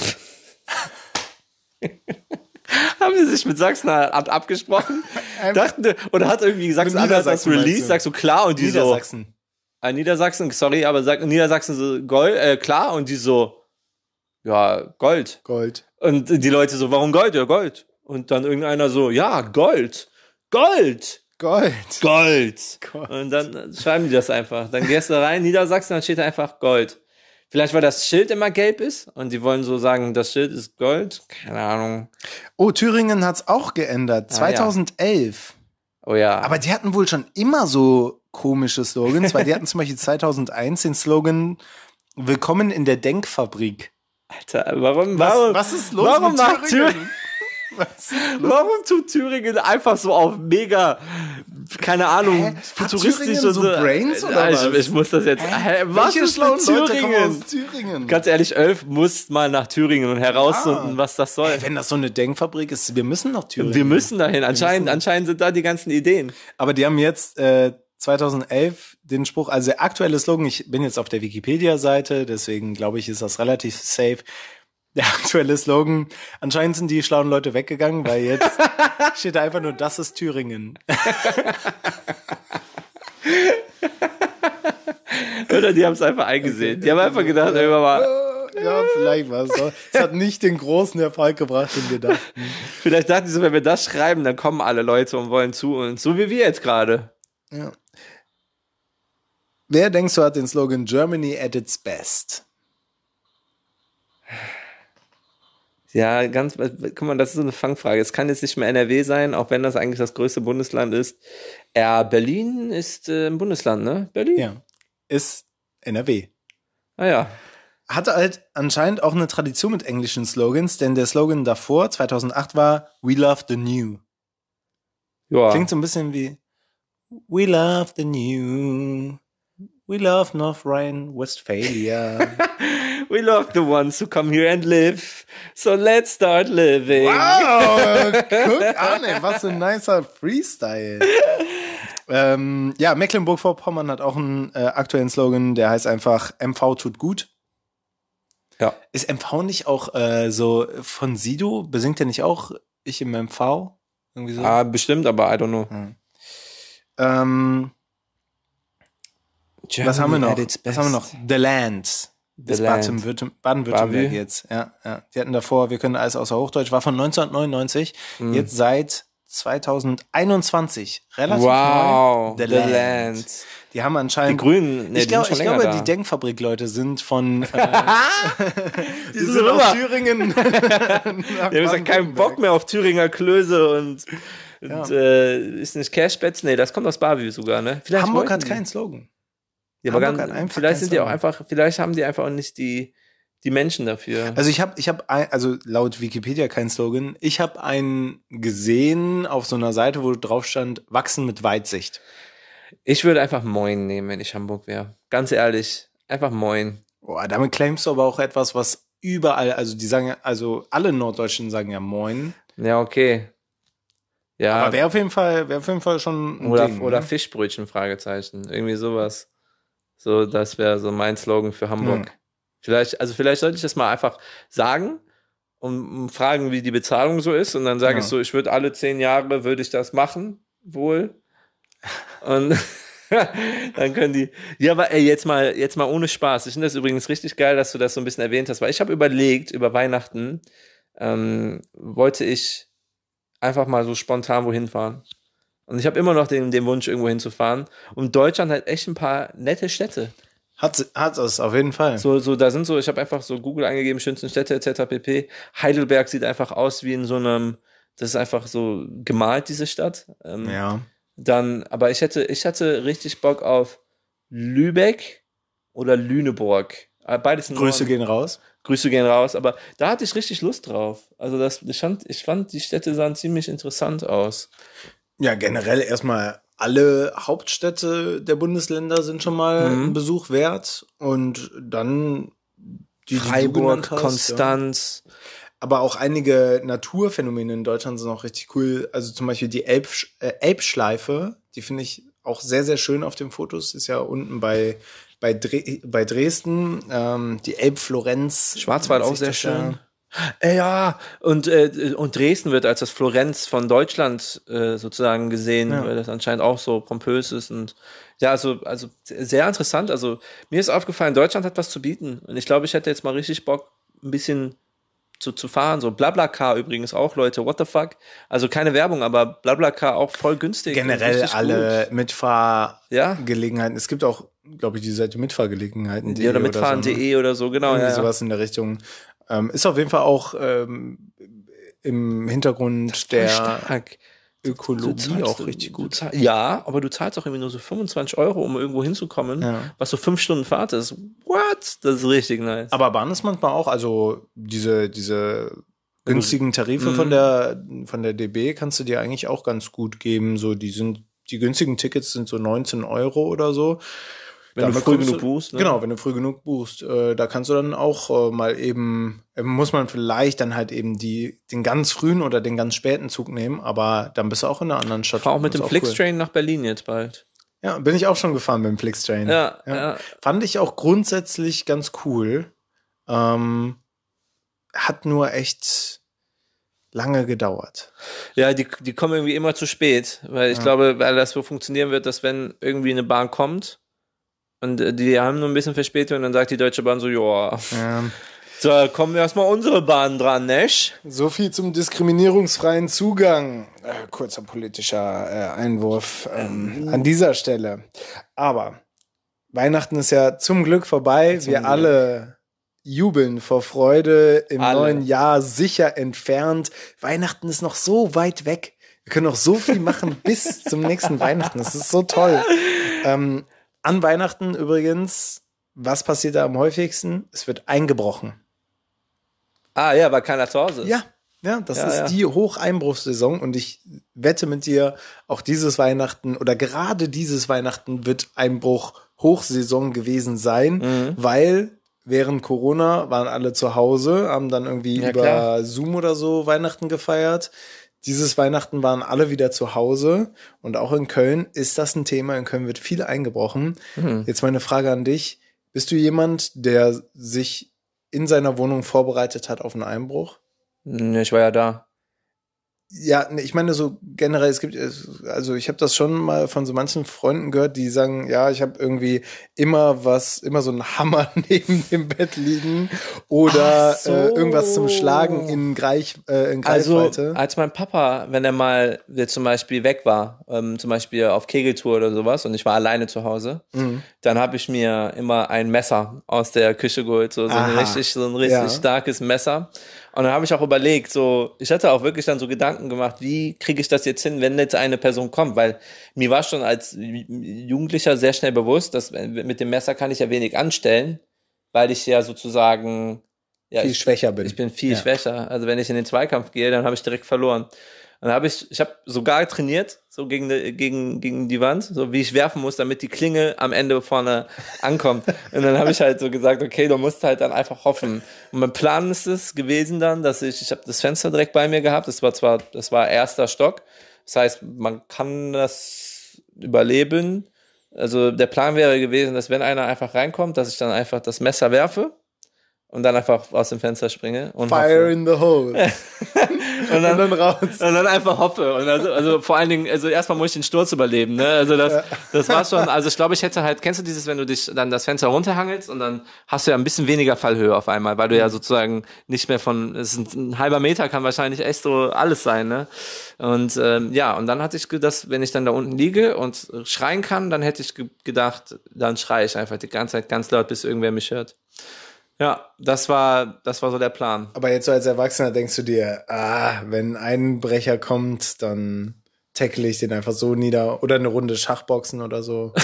Haben sie sich mit Sachsen ab abgesprochen? Dachten, oder hat irgendwie Sachsen-Anhalt das Niedersachsen meinst Release? Sagst du klar und die so. Niedersachsen. Ah, Niedersachsen, sorry, aber sagt Niedersachsen so Gold, äh, klar und die so, ja, Gold. Gold. Und die Leute so, warum Gold? Ja, Gold. Und dann irgendeiner so, ja, Gold. Gold. Gold. Gold. Gold. Und dann schreiben die das einfach. Dann gehst du rein, Niedersachsen, dann steht da einfach Gold. Vielleicht, weil das Schild immer gelb ist und die wollen so sagen, das Schild ist Gold. Keine Ahnung. Oh, Thüringen hat's auch geändert. Ah, ja. 2011. Oh ja. Aber die hatten wohl schon immer so komische Slogans, weil die hatten zum Beispiel 2001 den Slogan Willkommen in der Denkfabrik. Alter, warum, Was, warum, was ist los warum mit macht Thüringen? Warum tut Thüringen einfach so auf mega, keine Ahnung, Hä? Futuristisch so so? Brains oder Ja, was? ich, ich muss das jetzt. Hä, was Welche ist mit Thüringen? aus Thüringen? Ganz ehrlich, Elf muss mal nach Thüringen und herausfinden, Ja. was das soll. Ey, wenn das so eine Denkfabrik ist, wir müssen nach Thüringen. Wir müssen dahin. Anscheinend, müssen- anscheinend sind da die ganzen Ideen. Aber die haben jetzt äh, 2011 den Spruch, also der aktuelle Slogan, ich bin jetzt auf der Wikipedia-Seite, deswegen glaube ich, ist das relativ safe. Der aktuelle Slogan, anscheinend sind die schlauen Leute weggegangen, weil jetzt steht da einfach nur, das ist Thüringen. Oder die haben es einfach eingesehen. Die haben einfach gedacht, irgendwann mal, Ja, vielleicht war es so. Es hat nicht den großen Erfolg gebracht, den wir dachten. vielleicht dachten die so, wenn wir das schreiben, dann kommen alle Leute und wollen zu uns. So wie wir jetzt gerade. Ja. Wer denkst du hat den Slogan Germany at its best? Ja, ganz, guck mal, das ist so eine Fangfrage. Es kann jetzt nicht mehr NRW sein, auch wenn das eigentlich das größte Bundesland ist. Ja, Berlin ist äh, ein Bundesland, ne? Berlin? Ja. Ist NRW. Ah ja. Hatte halt anscheinend auch eine Tradition mit englischen Slogans, denn der Slogan davor, 2008, war We love the new. Ja. Klingt so ein bisschen wie We love the new. We love North Rhine-Westphalia. We love the ones who come here and live. So let's start living. wow, guck an, ey, was für ein nicer Freestyle. Ähm, ja, Mecklenburg-Vorpommern hat auch einen äh, aktuellen Slogan, der heißt einfach MV tut gut. Ja. Ist MV nicht auch äh, so von Sido? Besingt er nicht auch Ich im MV? Irgendwie so? Ah, bestimmt, aber I don't know. Ähm, was haben wir noch? Was haben wir noch? The Land. The Land. Baden-Württem- Baden-Württemberg jetzt. Ja, ja. Die hatten davor, wir können alles außer Hochdeutsch, war von 1999, Mhm. jetzt seit 2021. Relativ Wow, neu. The Land. Die haben Die anscheinend. Grünen, nee, ich die glaube, sind ich glaube da. die Denkfabrik-Leute sind von. Äh, die sind sind aus. Thüringen. Die haben gesagt, keinen Bock mehr auf Thüringer Klöße und, und Ja. äh, ist nicht Cashbets. Nee, das kommt aus Bavü sogar, ne? Vielleicht Hamburg hat die. keinen Slogan. Ja, aber ganz, vielleicht sind die auch einfach, vielleicht haben die einfach auch nicht die, die Menschen dafür. Also ich habe, ich habe, also laut Wikipedia kein Slogan. Ich habe einen gesehen auf so einer Seite, wo drauf stand: Wachsen mit Weitsicht. Ich würde einfach Moin nehmen, wenn ich Hamburg wäre. Ganz ehrlich. Einfach Moin. Boah, damit claimst du aber auch etwas, was überall, also die sagen ja, also alle Norddeutschen sagen ja Moin. Ja, okay. Ja. Aber wäre auf jeden Fall, wäre auf jeden Fall schon ein oder, Ding, oder ne? Fischbrötchen, Fragezeichen. Irgendwie sowas. So, das wäre so mein Slogan für Hamburg. Ja. Vielleicht, also vielleicht sollte ich das mal einfach sagen und, und fragen, wie die Bezahlung so ist. Und dann sage Ja. ich so, ich würde alle zehn Jahre würde ich das machen, wohl. Und dann können die. Ja, aber ey, jetzt mal, jetzt mal ohne Spaß. Ich finde das übrigens richtig geil, dass du das so ein bisschen erwähnt hast, weil ich habe überlegt, über Weihnachten ähm, wollte ich einfach mal so spontan wohin fahren. Und ich habe immer noch den, den Wunsch, irgendwo hinzufahren. Und Deutschland hat echt ein paar nette Städte. Hat, hat es auf jeden Fall. So, so, da sind so, ich habe einfach so Google eingegeben, schönsten Städte etc. pp. Heidelberg sieht einfach aus wie in so einem, das ist einfach so gemalt, diese Stadt. Ähm, Ja. Dann, aber ich hätte, ich hatte richtig Bock auf Lübeck oder Lüneburg. Äh, Beides im Grüße Norden. gehen raus. Grüße gehen raus, aber da hatte ich richtig Lust drauf. Also das, ich fand, ich fand, die Städte sahen ziemlich interessant aus. Ja, generell erstmal alle Hauptstädte der Bundesländer sind schon mal Mhm. ein Besuch wert. Und dann die, die Freiburg, hast, Ja. Konstanz. Aber auch einige Naturphänomene in Deutschland sind auch richtig cool. Also zum Beispiel die Elb, äh, Elbschleife, die finde ich auch sehr, sehr schön auf den Fotos. Ist ja unten bei, bei, Dre bei Dresden. Ähm, die Elbflorenz. Schwarzwald auch sehr schön. Äh, ja, und, äh, und Dresden wird als das Florenz von Deutschland äh, sozusagen gesehen, Ja. weil das anscheinend auch so pompös ist und ja, also, also sehr interessant. Also mir ist aufgefallen, Deutschland hat was zu bieten und ich glaube, ich hätte jetzt mal richtig Bock, ein bisschen zu, zu fahren. So Blablacar übrigens auch, Leute, what the fuck? Also keine Werbung, aber Blablacar auch voll günstig. Generell alle gut. Mitfahrgelegenheiten. Ja, Es gibt auch, glaube ich, die Seite Mitfahrgelegenheiten. ja oder mitfahren.de oder so, genau. Irgendwie Ja. sowas in der Richtung. Ähm, ist auf jeden Fall auch ähm, im Hintergrund der stark. Ökologie zahlst- auch richtig gut. zahl- ja, aber du zahlst auch irgendwie nur so 25 Euro, um irgendwo hinzukommen, Ja. was so fünf Stunden Fahrt ist. What? Das ist richtig nice. Aber Bahn ist manchmal auch, also diese, diese günstigen Tarife Mhm. von der, von der DB kannst du dir eigentlich auch ganz gut geben. So, die sind, die günstigen Tickets sind so 19 Euro oder so. Wenn du Damit früh kommst genug buchst, ne? Genau, wenn du früh genug buchst, äh, da kannst du dann auch äh, mal eben, äh, muss man vielleicht dann halt eben die, den ganz frühen oder den ganz späten Zug nehmen, aber dann bist du auch in einer anderen Stadt. Fahr auch mit dem ist cool. Flixtrain nach Berlin jetzt bald. Ja, bin ich auch schon gefahren mit dem Flixtrain. Ja, Ja. ja. Fand ich auch grundsätzlich ganz cool. Ähm, hat nur echt lange gedauert. Ja, die, die kommen irgendwie immer zu spät, weil ich Ja. glaube, weil das so funktionieren wird, dass wenn irgendwie eine Bahn kommt und äh, die haben nur ein bisschen Verspätung, dann sagt die Deutsche Bahn so, ja, Ähm, da kommen erstmal unsere Bahn dran, nicht? so viel zum diskriminierungsfreien Zugang. Äh, kurzer politischer äh, Einwurf ähm, an dieser Stelle. Aber Weihnachten ist ja zum Glück vorbei. Zum Wir Glück. alle jubeln vor Freude im Alle. neuen Jahr sicher entfernt. Weihnachten ist noch so weit weg. Wir können noch so viel machen bis zum nächsten Weihnachten. Das ist so toll. Ähm, an Weihnachten übrigens, was passiert da am häufigsten? Es wird eingebrochen. Ah ja, weil keiner zu Hause ist. Ja, ja, das Ja, ist ja. die Hocheinbruchssaison und ich wette mit dir, auch dieses Weihnachten oder gerade dieses Weihnachten wird Einbruch Hochsaison gewesen sein, Mhm. weil während Corona waren alle zu Hause, haben dann irgendwie Ja, über klar. Zoom oder so Weihnachten gefeiert. Dieses Weihnachten waren alle wieder zu Hause und auch in Köln ist das ein Thema. In Köln wird viel eingebrochen. Jetzt meine Frage an dich. Bist du jemand, der sich in seiner Wohnung vorbereitet hat auf einen Einbruch? Nee, ich war ja da. Ja, nee, ich meine so generell, es gibt, also ich habe das schon mal von so manchen Freunden gehört, die sagen, ja, ich habe irgendwie immer was, immer so einen Hammer neben dem Bett liegen oder so. äh, irgendwas zum Schlagen in, Greich, äh, in Also, Greifweite. als mein Papa, wenn er mal der zum Beispiel weg war, ähm, zum Beispiel auf Kegeltour oder sowas und ich war alleine zu Hause, Mhm. dann habe ich mir immer ein Messer aus der Küche geholt, so, so ein richtig, so ein richtig Ja. starkes Messer. Und dann habe ich auch überlegt, so, ich hatte auch wirklich dann so Gedanken gemacht, wie kriege ich das jetzt hin, wenn jetzt eine Person kommt, weil mir war schon als Jugendlicher sehr schnell bewusst, dass mit dem Messer kann ich ja wenig anstellen, weil ich ja sozusagen ja, Viel ich, schwächer bin. ich bin viel Ja. schwächer. Also wenn ich in den Zweikampf gehe, dann habe ich direkt verloren. Und dann habe ich, ich habe sogar trainiert, so gegen die, gegen, gegen die Wand, so wie ich werfen muss, damit die Klinge am Ende vorne ankommt. Und dann habe ich halt so gesagt, okay, du musst halt dann einfach hoffen. Und mein Plan ist es gewesen dann, dass ich, ich habe das Fenster direkt bei mir gehabt. Das war zwar, das war erster Stock. Das heißt, man kann das überleben. Also der Plan wäre gewesen, dass wenn einer einfach reinkommt, dass ich dann einfach das Messer werfe und dann einfach aus dem Fenster springe Fire hoffe. in the hole. und dann, und dann raus. und dann einfach hoffe. Und also, also vor allen Dingen, also erstmal muss ich den Sturz überleben, ne? Also das, das war schon, also ich glaube, ich hätte halt, kennst du dieses, wenn du dich dann das Fenster runterhangelst und dann hast du ja ein bisschen weniger Fallhöhe auf einmal, weil du ja sozusagen nicht mehr von, es ist ein, ein halber Meter kann wahrscheinlich echt so alles sein, ne? Und ähm, ja, und dann hatte ich gedacht, wenn ich dann da unten liege und schreien kann, dann hätte ich ge gedacht, dann schreie ich einfach die ganze Zeit ganz laut, bis irgendwer mich hört. Ja, das war, das war so der Plan. Aber jetzt so als Erwachsener denkst du dir, ah, wenn ein Brecher kommt, dann tackle ich den einfach so nieder oder eine Runde Schachboxen oder so.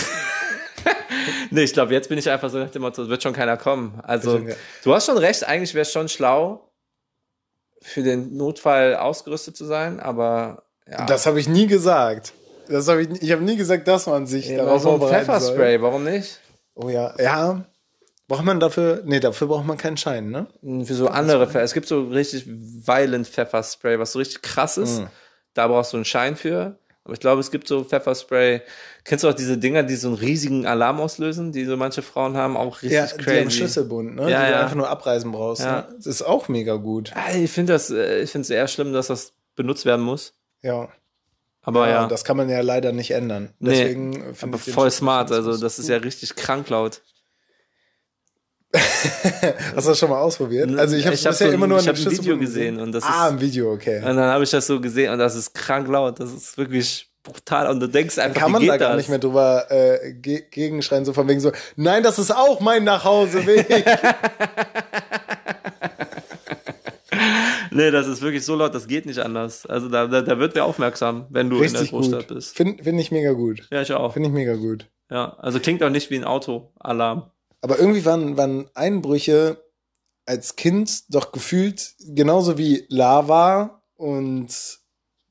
Nee, ich glaube, jetzt bin ich einfach so nach dem Motto, es wird schon keiner kommen. Also, du hast schon recht, eigentlich wäre es schon schlau, für den Notfall ausgerüstet zu sein, aber ja. Das habe ich nie gesagt. Das habe ich, ich habe nie gesagt, dass man sich Ja, darauf so ein vorbereiten Pfefferspray, soll. warum nicht? Oh ja, ja. Braucht man dafür? Nee, dafür braucht man keinen Schein, ne? Für so andere Pfeffer. Es gibt so richtig violent Pfefferspray, was so richtig krass ist. Mm. Da brauchst du einen Schein für. Aber ich glaube, es gibt so Pfefferspray. Kennst du auch diese Dinger, die so einen riesigen Alarm auslösen, die so manche Frauen haben? Auch richtig Ja, crazy. die haben Schlüsselbund, ne? Ja, die du ja. einfach nur abreißen brauchst. Ja. Ne? Das ist auch mega gut. Ah, Ich finde das, äh, ich finde es eher schlimm, dass das benutzt werden muss. Ja. Aber ja. Das kann man ja leider nicht ändern. Nee, Deswegen finde Aber voll smart, also das ist ja richtig krank laut. Hast du das schon mal ausprobiert? Also ich habe bisher so immer nur ich ein Video gesehen und das ah, ist- ein Video, okay. Und dann habe ich das so gesehen und das ist krank laut. Das ist wirklich brutal. Und du denkst einfach, Kann man da gar das? nicht mehr drüber äh, ge gegenschreien, so von wegen so, nein, das ist auch mein Nachhauseweg. Nee, das ist wirklich so laut, das geht nicht anders. Also da, da, da wird wer aufmerksam, wenn du in der Richtig Großstadt gut. bist. Finde find ich mega gut. Ja, ich auch. Finde ich mega gut. Ja, also klingt auch nicht wie ein Autoalarm. Aber irgendwie waren, waren Einbrüche als Kind doch gefühlt genauso wie Lava und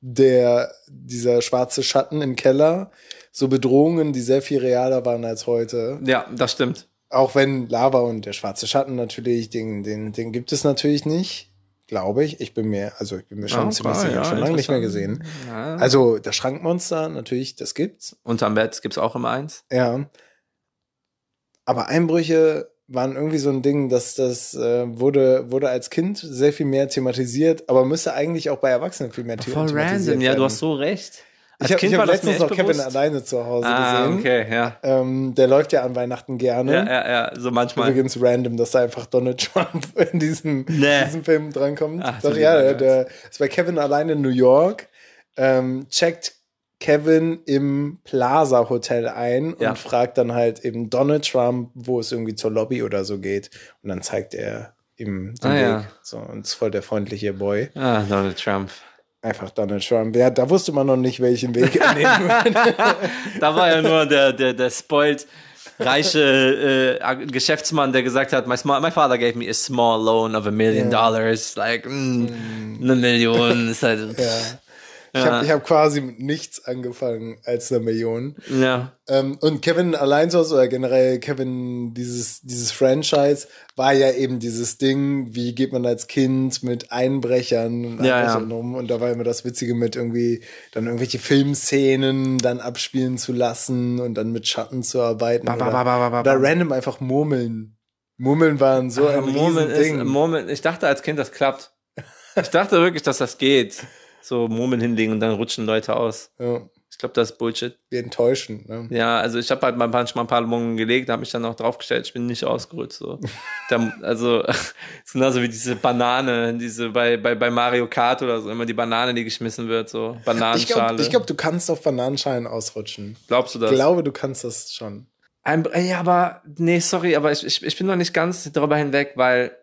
der, dieser schwarze Schatten im Keller, so Bedrohungen, die sehr viel realer waren als heute. Ja, das stimmt. Auch wenn Lava und der schwarze Schatten natürlich, den, den, den gibt es natürlich nicht, glaube ich. Ich bin mir, also ich bin mir schon Ja, ziemlich klar, sicher, ja, schon lange nicht mehr gesehen. Ja. Also das Schrankmonster, natürlich, das gibt's. Unterm Bett gibt's auch immer eins. Ja. Aber Einbrüche waren irgendwie so ein Ding, dass das äh, wurde, wurde als Kind sehr viel mehr thematisiert, aber müsste eigentlich auch bei Erwachsenen viel mehr Voll thematisiert random, ja, werden. du hast so recht. Ich Als habe Kind hab war das mir letztens noch echt Kevin bewusst. alleine zu Hause Ah, gesehen. okay, ja. Ähm, der läuft ja an Weihnachten gerne. Ja, ja, ja, so manchmal. Übrigens random, dass da einfach Donald Trump in diesem, Nee. diesem Film drankommt. Ach, Doch ja, der, der ist bei Kevin allein in New York, ähm, checkt Kevin im Plaza Hotel ein Ja. und fragt dann halt eben Donald Trump, wo es irgendwie zur Lobby oder so geht. Und dann zeigt er ihm den Ah, Weg. ja. So, und ist voll der freundliche Boy. Ah, Donald Trump. Einfach Donald Trump. Ja, da wusste man noch nicht, welchen Weg er nehmen würde. Da war ja nur der, der, der spoilt reiche äh, Geschäftsmann, der gesagt hat, my, small, my father gave me a small loan of a million Ja. dollars. Like, mm, eine Million ist halt. ja. Ich habe hab quasi mit nichts angefangen als eine Million. Ja. Ähm, und Kevin allein oder generell Kevin, dieses, dieses Franchise war ja eben dieses Ding, wie geht man als Kind mit Einbrechern und Ja, ja. um. Und da war immer das Witzige mit irgendwie dann irgendwelche Filmszenen dann abspielen zu lassen und dann mit Schatten zu arbeiten. Ba, ba, ba, ba, ba, ba. oder random einfach murmeln. Murmeln waren so ein Murmeln ist, Riesending. Murmeln, ich dachte als Kind, das klappt. Ich dachte wirklich, dass das geht. So Murmeln hinlegen und dann rutschen Leute aus. ja, Ich glaube, das ist Bullshit. wir enttäuschen. Ne? Ja, also ich habe halt mal manchmal ein paar Murmeln gelegt, habe mich dann auch draufgestellt, ich bin nicht ausgerutscht. So. da, also, es ist genauso wie diese Banane, diese bei, bei, bei Mario Kart oder so, immer die Banane, die geschmissen wird, so Ich Bananenschale. glaube, ich glaub, du kannst auf Bananenschalen ausrutschen. Glaubst du das? Ich glaube, du kannst das schon. Ein, ja, aber, nee, sorry, aber ich, ich, ich bin noch nicht ganz darüber hinweg, weil,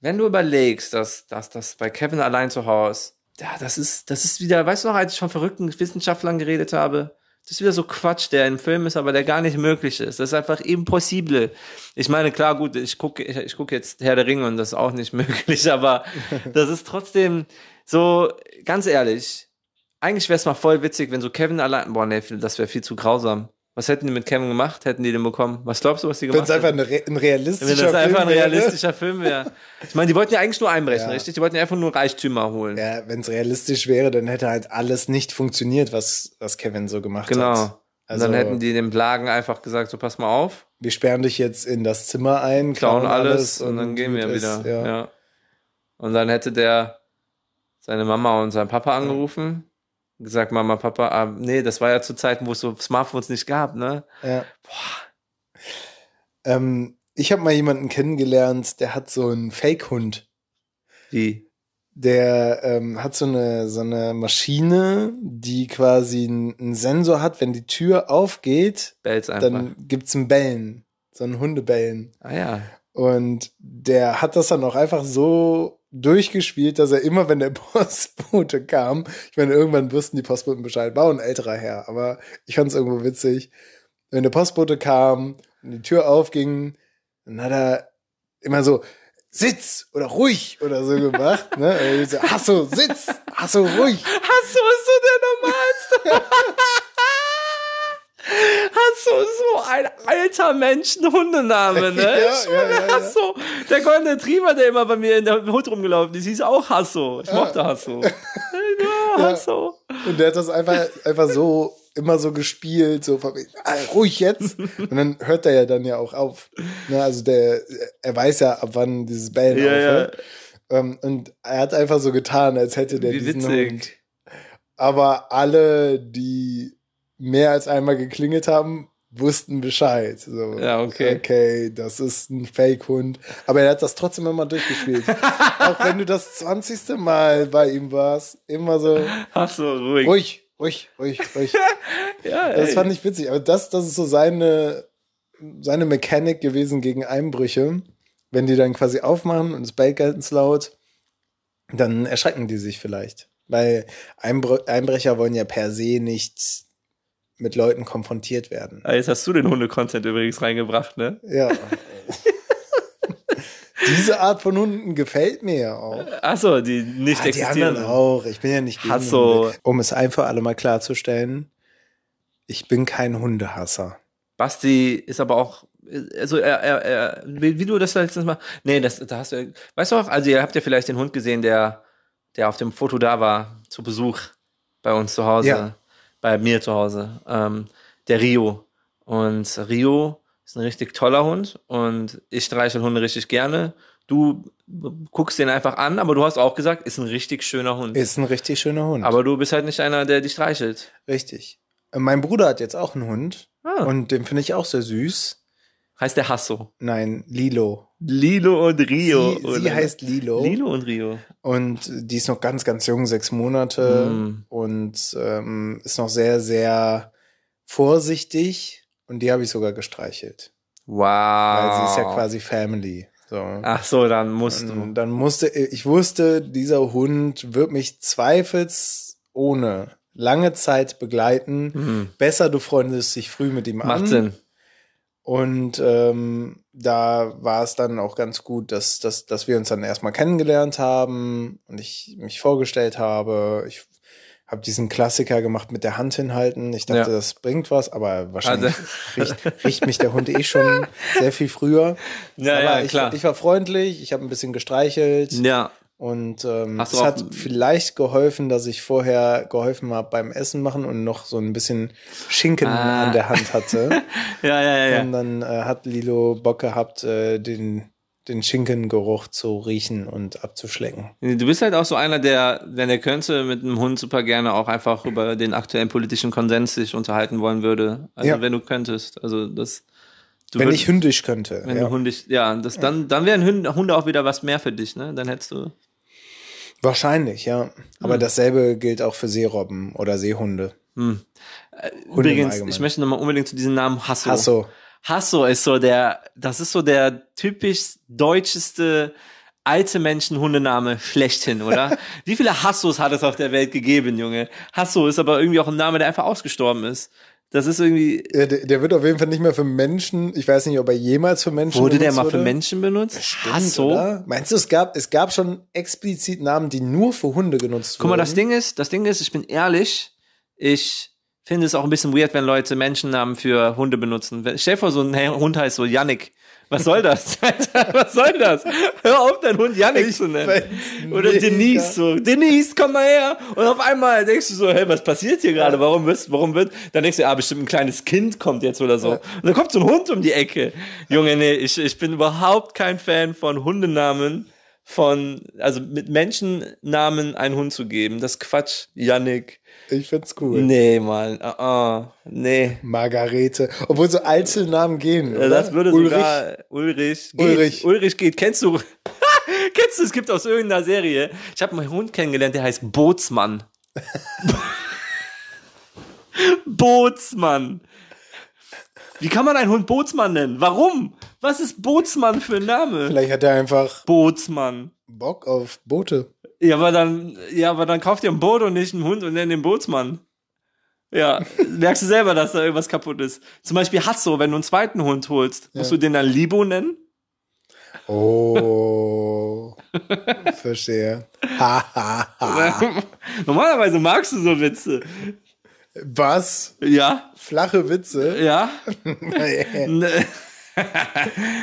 wenn du überlegst, dass, dass das bei Kevin allein zu Hause, ja, das ist, das ist wieder, weißt du noch, als ich von verrückten Wissenschaftlern geredet habe, das ist wieder so Quatsch, der im Film ist, aber der gar nicht möglich ist. Das ist einfach impossible. Ich meine, klar, gut, ich gucke ich, ich guck jetzt Herr der Ringe und das ist auch nicht möglich, aber das ist trotzdem so, ganz ehrlich, eigentlich wäre es mal voll witzig, wenn so Kevin allein, boah, nee, das wäre viel zu grausam. Was hätten die mit Kevin gemacht? Hätten die den bekommen? Was glaubst du, was die Wenn gemacht es einfach hätten? eine, re- ein realistischer Wenn das einfach Film ein wäre. realistischer Film wäre. Ich meine, die wollten ja eigentlich nur einbrechen, Ja. richtig? Die wollten ja einfach nur Reichtümer holen. Ja, wenn es realistisch wäre, dann hätte halt alles nicht funktioniert, was, was Kevin so gemacht genau. hat. und dann hätten die den Plagen einfach gesagt, so pass mal auf, Wir sperren dich jetzt in das Zimmer ein, klauen alles, und, dann gehen wir wieder. ist, ja. Ja. Und dann hätte der seine Mama und seinen Papa angerufen und gesagt, Mama, Papa, ah, nee, das war ja zu Zeiten, wo es so Smartphones nicht gab, ne? Ja. Ähm, ich habe mal jemanden kennengelernt, der hat so einen Fake-Hund. Wie? Der ähm, hat so eine, so eine Maschine, die quasi einen Sensor hat, wenn die Tür aufgeht, Bells einfach. dann gibt's ein Bellen, so ein Hundebellen. ah ja. Und der hat das dann auch einfach so durchgespielt, dass er immer, wenn der Postbote kam, ich meine, irgendwann wussten die Postboten Bescheid, war ein älterer Herr, aber ich fand es irgendwo witzig. Wenn der Postbote kam und die Tür aufging, dann hat er immer so, Sitz oder ruhig oder so gemacht. ne? So, Hasso, Sitz, Hasso, ruhig. Hasso ist so der Normalste. Hasso ist so ein alter Menschenhundename, ne? Ja, ich schwöre, ja, ja. Hasso. Der goldene Retriever, der immer bei mir in der Hut rumgelaufen ist, hieß auch Hasso. Ich mochte Hasso. Ja, Hasso. Und der hat das einfach, einfach so immer so gespielt, so von ah, ruhig jetzt. Und dann hört er ja dann ja auch auf. Ne, also der, er weiß ja, ab wann dieses Bellen aufhört. Ähm, und er hat einfach so getan, als hätte der Wie diesen witzig. Hund. Aber alle, die mehr als einmal geklingelt haben, wussten Bescheid. So, Ja, okay. Okay, das ist ein Fake-Hund. Aber er hat das trotzdem immer durchgespielt. Auch wenn du das 20. Mal bei ihm warst, immer so, Hasso, ruhig. ruhig, ruhig, ruhig, ruhig. Ja, Das ey. fand ich witzig. Aber das, das ist so seine, seine Mechanik gewesen gegen Einbrüche. Wenn die dann quasi aufmachen und es bellt ganz laut, dann erschrecken die sich vielleicht. Weil Einbr Einbrecher wollen ja per se nicht mit Leuten konfrontiert werden. Ah, Jetzt hast du den Hunde-Content übrigens reingebracht, ne? Ja. Diese Art von Hunden gefällt mir ja auch. Achso, die nicht Ah, die existieren. anderen auch. Ich bin ja nicht gegen Hasso. Hunde. Um es ein für alle mal klarzustellen, ich bin kein Hundehasser. Basti ist aber auch, also er, er, er wie, du das letztens mal, nee, das, da hast du, weißt du auch, also ihr habt ja vielleicht den Hund gesehen, der, der auf dem Foto da war, zu Besuch bei uns zu Hause, Ja. Bei mir zu Hause, ähm, der Rio. Und Rio ist ein richtig toller Hund und ich streichel Hunde richtig gerne. Du guckst den einfach an, aber du hast auch gesagt, ist ein richtig schöner Hund. Ist ein richtig schöner Hund. aber du bist halt nicht einer, der dich streichelt. Richtig. Mein Bruder hat jetzt auch einen Hund Ah, und den finde ich auch sehr süß. Heißt der Hasso. Nein, Lilo. Lilo und Rio. sie, sie heißt Lilo, Lilo und Rio. und die ist noch ganz, ganz jung, sechs Monate Mm. und ähm, ist noch sehr, sehr vorsichtig und die habe ich sogar gestreichelt, Wow. weil sie ist ja quasi Family. So. Ach so, dann musst du. dann musste ich wusste, dieser Hund wird mich zweifelsohne lange Zeit begleiten. Hm. Besser, du freundest dich früh mit ihm an. Macht Sinn. Und ähm, da war es dann auch ganz gut, dass, dass, dass wir uns dann erstmal kennengelernt haben und ich mich vorgestellt habe. Ich habe diesen Klassiker gemacht mit der Hand hinhalten. Ich dachte, Ja. das bringt was, aber wahrscheinlich Also- riecht, riecht mich der Hund eh schon sehr viel früher. Ja, aber ja, ich, klar. ich war freundlich, ich habe ein bisschen gestreichelt Ja. Und ähm, es hat vielleicht geholfen, dass ich vorher geholfen habe beim Essen machen und noch so ein bisschen Schinken Ah. an der Hand hatte. Ja, ja, ja, Und ja. dann äh, hat Lilo Bock gehabt, äh, den, den Schinkengeruch zu riechen und abzuschlecken. Du bist halt auch so einer, der, wenn er könnte, mit einem Hund super gerne auch einfach über den aktuellen politischen Konsens sich unterhalten wollen würde. Also Ja. wenn du könntest. Also das. Du Wenn würd- ich hündisch könnte. wenn ja. du hundig, ja, das dann, dann wären Hunde auch wieder was mehr für dich, ne? Dann hättest du. Wahrscheinlich, ja. Aber Hm. dasselbe gilt auch für Seerobben oder Seehunde. Hm. im Übrigens, ich möchte nochmal unbedingt zu diesem Namen Hasso. Hasso. Hasso ist so der, das ist so der typisch deutscheste alte Menschen-Hundename schlechthin, oder? Wie viele Hassos hat es auf der Welt gegeben, Junge? Hasso ist aber irgendwie auch ein Name, der einfach ausgestorben ist. Das ist irgendwie, der, der wird auf jeden Fall nicht mehr für Menschen. Ich weiß nicht, ob er jemals für Menschen wurde der benutzt mal für wurde. Menschen benutzt? Stimmt, Hasso? oder? Meinst du, es gab, es gab schon explizit Namen, die nur für Hunde genutzt Guck wurden? mal, das Ding ist, das Ding ist, ich bin ehrlich, ich finde es auch ein bisschen weird, wenn Leute Menschennamen für Hunde benutzen. Stell dir vor, so ein Hund heißt so Yannick. Was soll das? Was soll das? Hör auf, deinen Hund Yannick zu nennen. Oder mega. Denise so. Denise, komm mal her. Und auf einmal denkst du so, hey, was passiert hier gerade? Warum wirst, warum wird, dann denkst du, ah, bestimmt ein kleines Kind kommt jetzt oder so. Und dann kommt so ein Hund um die Ecke. Junge, nee, ich, ich bin überhaupt kein Fan von Hundenamen von, also mit Menschennamen einen Hund zu geben. Das Quatsch, Yannick. Ich find's cool. Nee, Mann, ah, ah, nee. Margarete. Obwohl so Einzelnamen gehen. Ja? Das würde Ulrich. sogar Ulrich. Geht. Ulrich. Ulrich geht. Kennst du? Kennst du? Es gibt aus irgendeiner Serie. Ich habe einen Hund kennengelernt, der heißt Bootsmann. Bootsmann. Wie kann man einen Hund Bootsmann nennen? Warum? Was ist Bootsmann für ein Name? Vielleicht hat er einfach Bootsmann. Bock auf Boote. Ja, aber dann, ja, aber dann kauft ihr ein Boot und nicht einen Hund und nennt den Bootsmann. Ja, merkst du selber, dass da irgendwas kaputt ist. Zum Beispiel Hasso, wenn du einen zweiten Hund holst, musst du den dann Libo nennen? Oh. Verstehe. Normalerweise magst du so Witze. Was? Ja, Flache Witze? ja. Ne,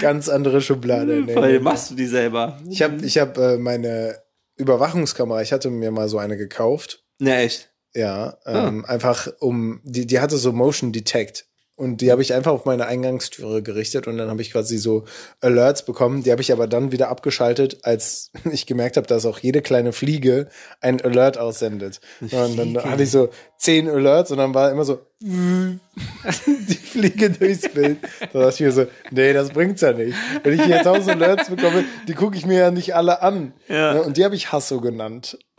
Ganz andere Schublade. Nee, nee. machst du die selber. Ich habe ich hab, äh, meine Überwachungskamera, ich hatte mir mal so eine gekauft. Ne, echt. Ja, Ah. ähm, einfach um, die, die hatte so Motion Detect. Und die habe ich einfach auf meine Eingangstüre gerichtet und dann habe ich quasi so Alerts bekommen. Die habe ich aber dann wieder abgeschaltet, als ich gemerkt habe, dass auch jede kleine Fliege ein Alert aussendet. Und dann hatte ich so zehn Alerts und dann war immer so die Fliege durchs Bild. Da dachte ich mir so, nee, das bringt's ja nicht. Wenn ich hier tausend Alerts bekomme, die gucke ich mir ja nicht alle an. Ja. Ne? Und die habe ich Hasso genannt.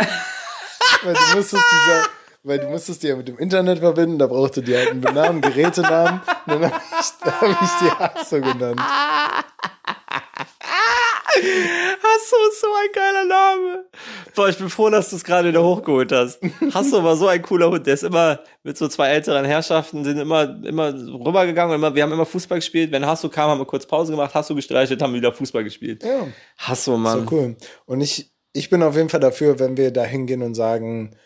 Weil du musstest dieser, weil du musstest die ja mit dem Internet verbinden, da brauchte die halt einen Namen, Gerätenamen. Und dann habe ich, da hab ich die Hasso genannt. Hasso ist so ein geiler Name. Boah, ich bin froh, dass du es gerade wieder hochgeholt hast. Hasso war so ein cooler Hund. Der ist immer mit so zwei älteren Herrschaften, sind immer, immer rübergegangen. und Immer, wir haben immer Fußball gespielt. Wenn Hasso kam, haben wir kurz Pause gemacht, Hasso gestreichelt, haben wieder Fußball gespielt. Ja, Hasso, Mann. so cool. Und ich, ich bin auf jeden Fall dafür, wenn wir da hingehen und sagen,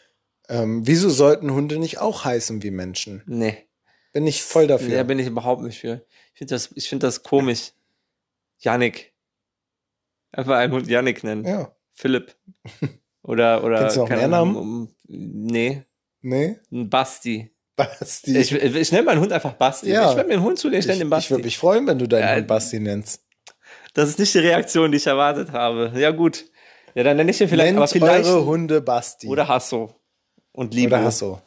ähm, wieso sollten Hunde nicht auch heißen wie Menschen? Nee. Bin ich voll dafür. Da bin ich überhaupt nicht für. Ich finde das, ich finde das komisch. Yannick. Einfach einen Hund Yannick nennen. ja. Philipp. Oder, oder. Kennst du noch keine mehr Ahnung, Namen? um- Nee. Nee? Ein Basti. Basti. Ich, ich, ich nenne meinen Hund einfach Basti. Ja. Ich werde mir einen Hund zulegen, ich nenne den ich, Basti. würde mich freuen, wenn du deinen Ja, Hund Basti nennst. das ist nicht die Reaktion, die ich erwartet habe. Ja, gut. Ja, dann nenne ich den vielleicht, Nennt aber vielleicht. eure Hunde Basti. Oder Hasso. Und Liebe. Oder Hasso.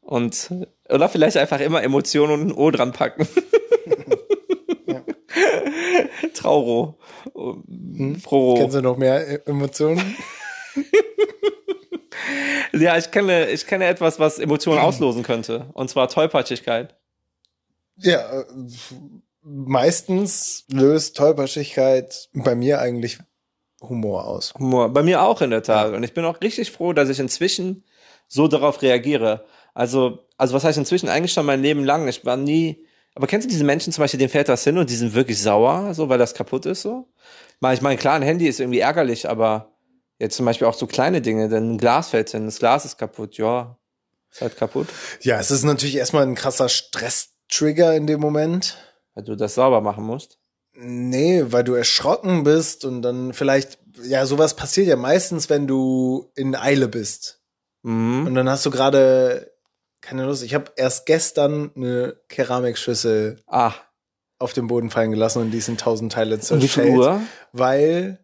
Und, oder vielleicht einfach immer Emotionen und ein O dran packen. Trauro. Froho. Hm? Kennst du noch mehr äh, Emotionen? Ja, ich kenne, ich kenne etwas, was Emotionen auslosen könnte. Und zwar Tollpatschigkeit. Ja, äh, meistens löst Tollpatschigkeit bei mir eigentlich Humor aus. Humor. Bei mir auch in der Tat. Und ich bin auch richtig froh, dass ich inzwischen so darauf reagiere. Also, also was heißt inzwischen eigentlich schon mein Leben lang? Ich war nie. Aber kennst du diese Menschen zum Beispiel, denen fährt das hin und die sind wirklich sauer, so weil das kaputt ist, so? Ich meine, klar, ein Handy ist irgendwie ärgerlich, aber jetzt zum Beispiel auch so kleine Dinge, denn ein Glas fällt hin, das Glas ist kaputt, ja. Ist halt kaputt. Ja, es ist natürlich erstmal ein krasser Stress-Trigger in dem Moment. Weil du das sauber machen musst. Nee, weil du erschrocken bist und dann vielleicht, ja, sowas passiert ja meistens, wenn du in Eile bist. Mhm. Und dann hast du gerade keine Lust. Ich habe erst gestern eine Keramikschüssel Ah, auf den Boden fallen gelassen und die in tausend Teile um wie viel. Uhr? Weil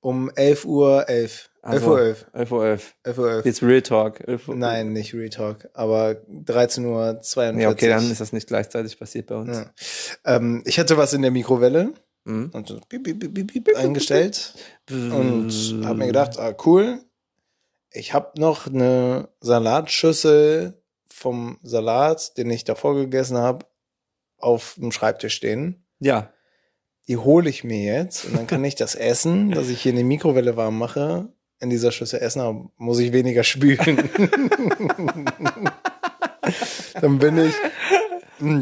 um 11 Uhr 11. 11 Also, Uhr 11. 11 Uhr 11. 11 Uhr 11. Jetzt Real Talk. 11. Nein, nicht Retalk, aber 13 Uhr 42. Ja, okay, dann ist das nicht gleichzeitig passiert bei uns. Ja. Ähm, ich hatte was in der Mikrowelle Mhm. und so piep, piep, piep, piep eingestellt und habe mir gedacht, ah, cool, ich habe noch eine Salatschüssel vom Salat, den ich davor gegessen habe, auf dem Schreibtisch stehen. Ja. Die hole ich mir jetzt und dann kann ich das Essen, das ich hier in die Mikrowelle warm mache, in dieser Schüssel essen, aber muss ich weniger spülen. dann bin ich,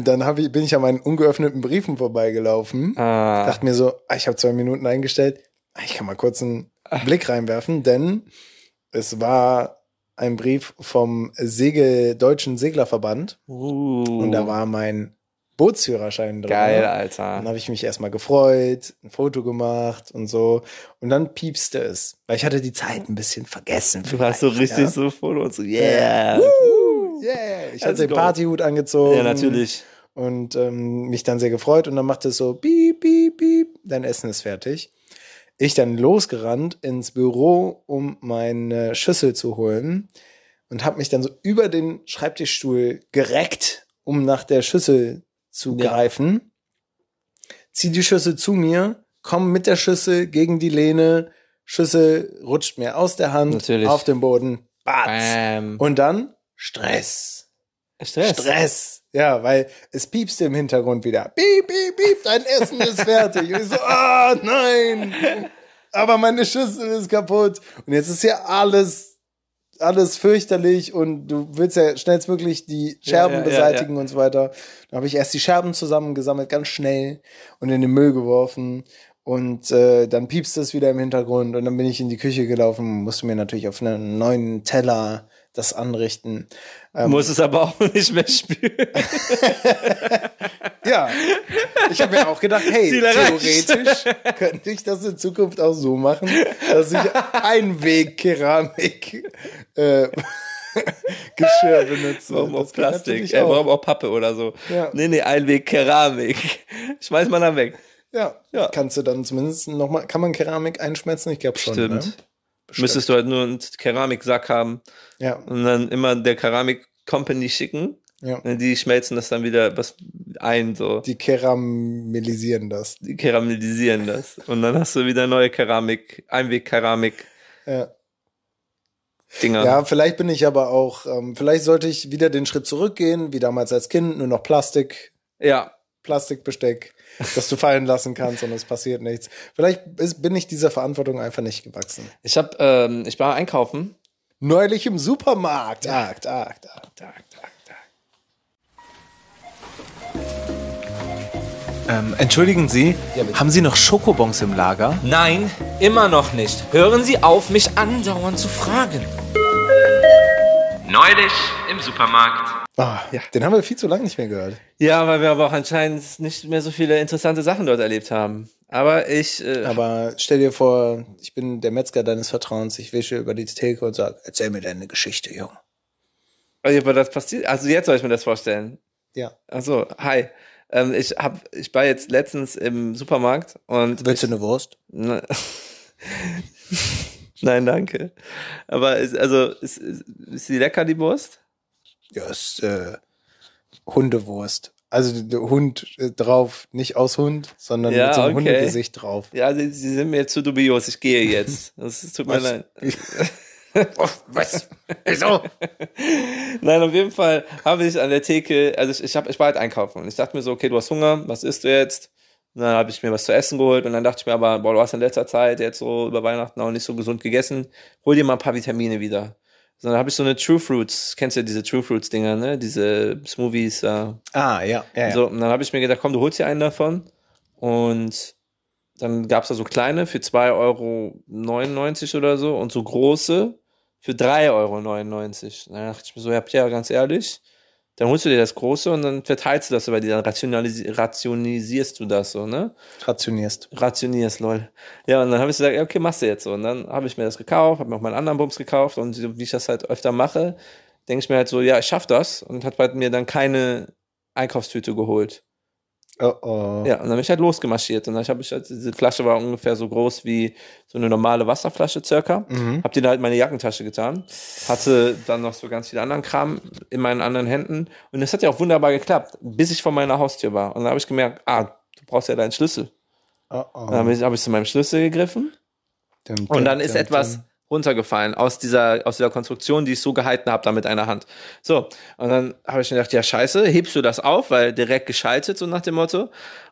dann hab ich, bin ich an meinen ungeöffneten Briefen vorbeigelaufen. Ah, Dachte mir so, ah, ich habe zwei Minuten eingestellt, ah, ich kann mal kurz einen Blick reinwerfen, denn es war ein Brief vom Segel, Deutschen Seglerverband uh, und da war mein Bootsführerschein drin. geil, Alter. Dann habe ich mich erstmal gefreut, ein Foto gemacht und so. Und dann piepste es. Weil ich hatte die Zeit ein bisschen vergessen. Du hast so richtig ja. so Foto und so, yeah. Woo, yeah. Ich Let's hatte den go. Partyhut angezogen. Ja, natürlich. Und ähm, mich dann sehr gefreut. Und dann machte es so piep, piep, piep. Dein Essen ist fertig. Ich dann losgerannt ins Büro, um meine Schüssel zu holen. Und habe mich dann so über den Schreibtischstuhl gereckt, um nach der Schüssel zu Ja. greifen. Zieh die Schüssel zu mir, komm mit der Schüssel gegen die Lehne. Schüssel rutscht mir aus der Hand Natürlich. auf den Boden. Batz. Bam. Und dann Stress. Stress. Stress. Ja, weil es piepste im Hintergrund wieder. Piep, piep, piep, dein Essen ist fertig. Und ich so, ah, nein. Aber meine Schüssel ist kaputt. Und jetzt ist ja alles, alles fürchterlich und du willst ja schnellstmöglich die Scherben ja, ja, beseitigen und so weiter. Dann habe ich erst die Scherben zusammengesammelt, ganz schnell und in den Müll geworfen. Und äh, dann piepst es wieder im Hintergrund und dann bin ich in die Küche gelaufen, musste mir natürlich auf einen neuen Teller das anrichten. Ähm, Muss es aber auch nicht mehr spüren. Ja, ich habe mir auch gedacht, hey, theoretisch könnte ich das in Zukunft auch so machen, dass ich Einweg-Keramik äh, Geschirr benutze. Warum auch Das Plastik? auch. warum auch Pappe oder so? Ja. Nee, nee, Einweg Keramik. Schmeiß mal dann weg. Ja. Ja. kannst du dann zumindest noch mal, kann man Keramik einschmelzen? Ich glaube schon. Stimmt. Ne? Bestimmt. Müsstest du halt nur einen Keramiksack haben Ja, und dann immer der Keramik Company schicken. ja. Die schmelzen das dann wieder was ein, so. Die keramellisieren das. Die karamellisieren das. Und dann hast du wieder neue Keramik, Einweg-Keramik-Dinger. Ja. Ja, vielleicht bin ich aber auch, ähm, vielleicht sollte ich wieder den Schritt zurückgehen, wie damals als Kind, nur noch Plastik, ja. Plastikbesteck, das du fallen lassen kannst und es passiert nichts. Vielleicht ist, bin ich dieser Verantwortung einfach nicht gewachsen. Ich hab, ähm, ich war einkaufen. Neulich im Supermarkt. Akt, akt, akt, akt, akt, Ähm, entschuldigen Sie, Ja, haben Sie noch Schokobons im Lager? Nein, immer noch nicht. Hören Sie auf, mich andauernd zu fragen. Neulich im Supermarkt. Ah, Den haben wir viel zu lange nicht mehr gehört. Ja, weil wir aber auch anscheinend nicht mehr so viele interessante Sachen dort erlebt haben. Aber ich, äh, Aber stell dir vor, ich bin der Metzger deines Vertrauens. Ich wische über die Theke und sage, erzähl mir deine Geschichte, Junge. aber das passiert, also jetzt soll ich mir das vorstellen. Ja. Also, hi. Ähm, ich hab, ich war jetzt letztens im Supermarkt und Willst du eine Wurst? Ne- Nein, danke. Aber ist, also ist, ist, ist sie lecker, die Wurst? Ja, ist äh, Hundewurst. Also der Hund äh, drauf, nicht aus Hund, sondern Ja, mit so einem okay. Hundegesicht drauf. Ja, sie, sie sind mir zu dubios. Ich gehe jetzt. Das tut mir leid. Was? Wieso? Nein, auf jeden Fall habe ich an der Theke, also ich, ich, hab, ich war halt einkaufen und ich dachte mir so, okay, du hast Hunger, was isst du jetzt? Und dann habe ich mir was zu essen geholt und dann dachte ich mir aber, boah, du hast in letzter Zeit jetzt so über Weihnachten auch nicht so gesund gegessen, hol dir mal ein paar Vitamine wieder. So, dann habe ich so eine True Fruits, kennst du ja diese True Fruits Dinger, ne? Diese Smoothies, äh, Ah, ja. ja, ja. So, und dann habe ich mir gedacht, komm, du holst dir einen davon. Und dann gab's da so kleine für 2,99 Euro oder so und so große für 3,99 Euro. Da dachte ich mir so, ja, Pierre, ganz ehrlich, dann holst du dir das Große und dann verteilst du das über die, dann rationalis rationalisierst du das so, ne? Rationierst. Rationierst, lol. Ja, und dann habe ich gesagt, okay, machst du jetzt so. Und dann habe ich mir das gekauft, habe mir auch meinen anderen Bums gekauft und so, wie ich das halt öfter mache, denke ich mir halt so, ja, ich schaff das und hat bei mir dann keine Einkaufstüte geholt. Oh oh. Ja, und dann bin ich halt losgemarschiert und dann habe ich halt, diese Flasche war ungefähr so groß wie so eine normale Wasserflasche circa. Mhm. Hab die da halt in meine Jackentasche getan, hatte dann noch so ganz viel anderen Kram in meinen anderen Händen und das hat ja auch wunderbar geklappt, bis ich vor meiner Haustür war. Und dann habe ich gemerkt, ah, du brauchst ja deinen Schlüssel. Oh oh. Dann habe ich, hab ich zu meinem Schlüssel gegriffen Dim, und dim, dann ist dim, etwas. Runtergefallen aus dieser, aus dieser Konstruktion, die ich so gehalten habe, da mit einer Hand. So, und dann habe ich mir gedacht, ja scheiße, hebst du das auf, weil direkt geschaltet, so nach dem Motto.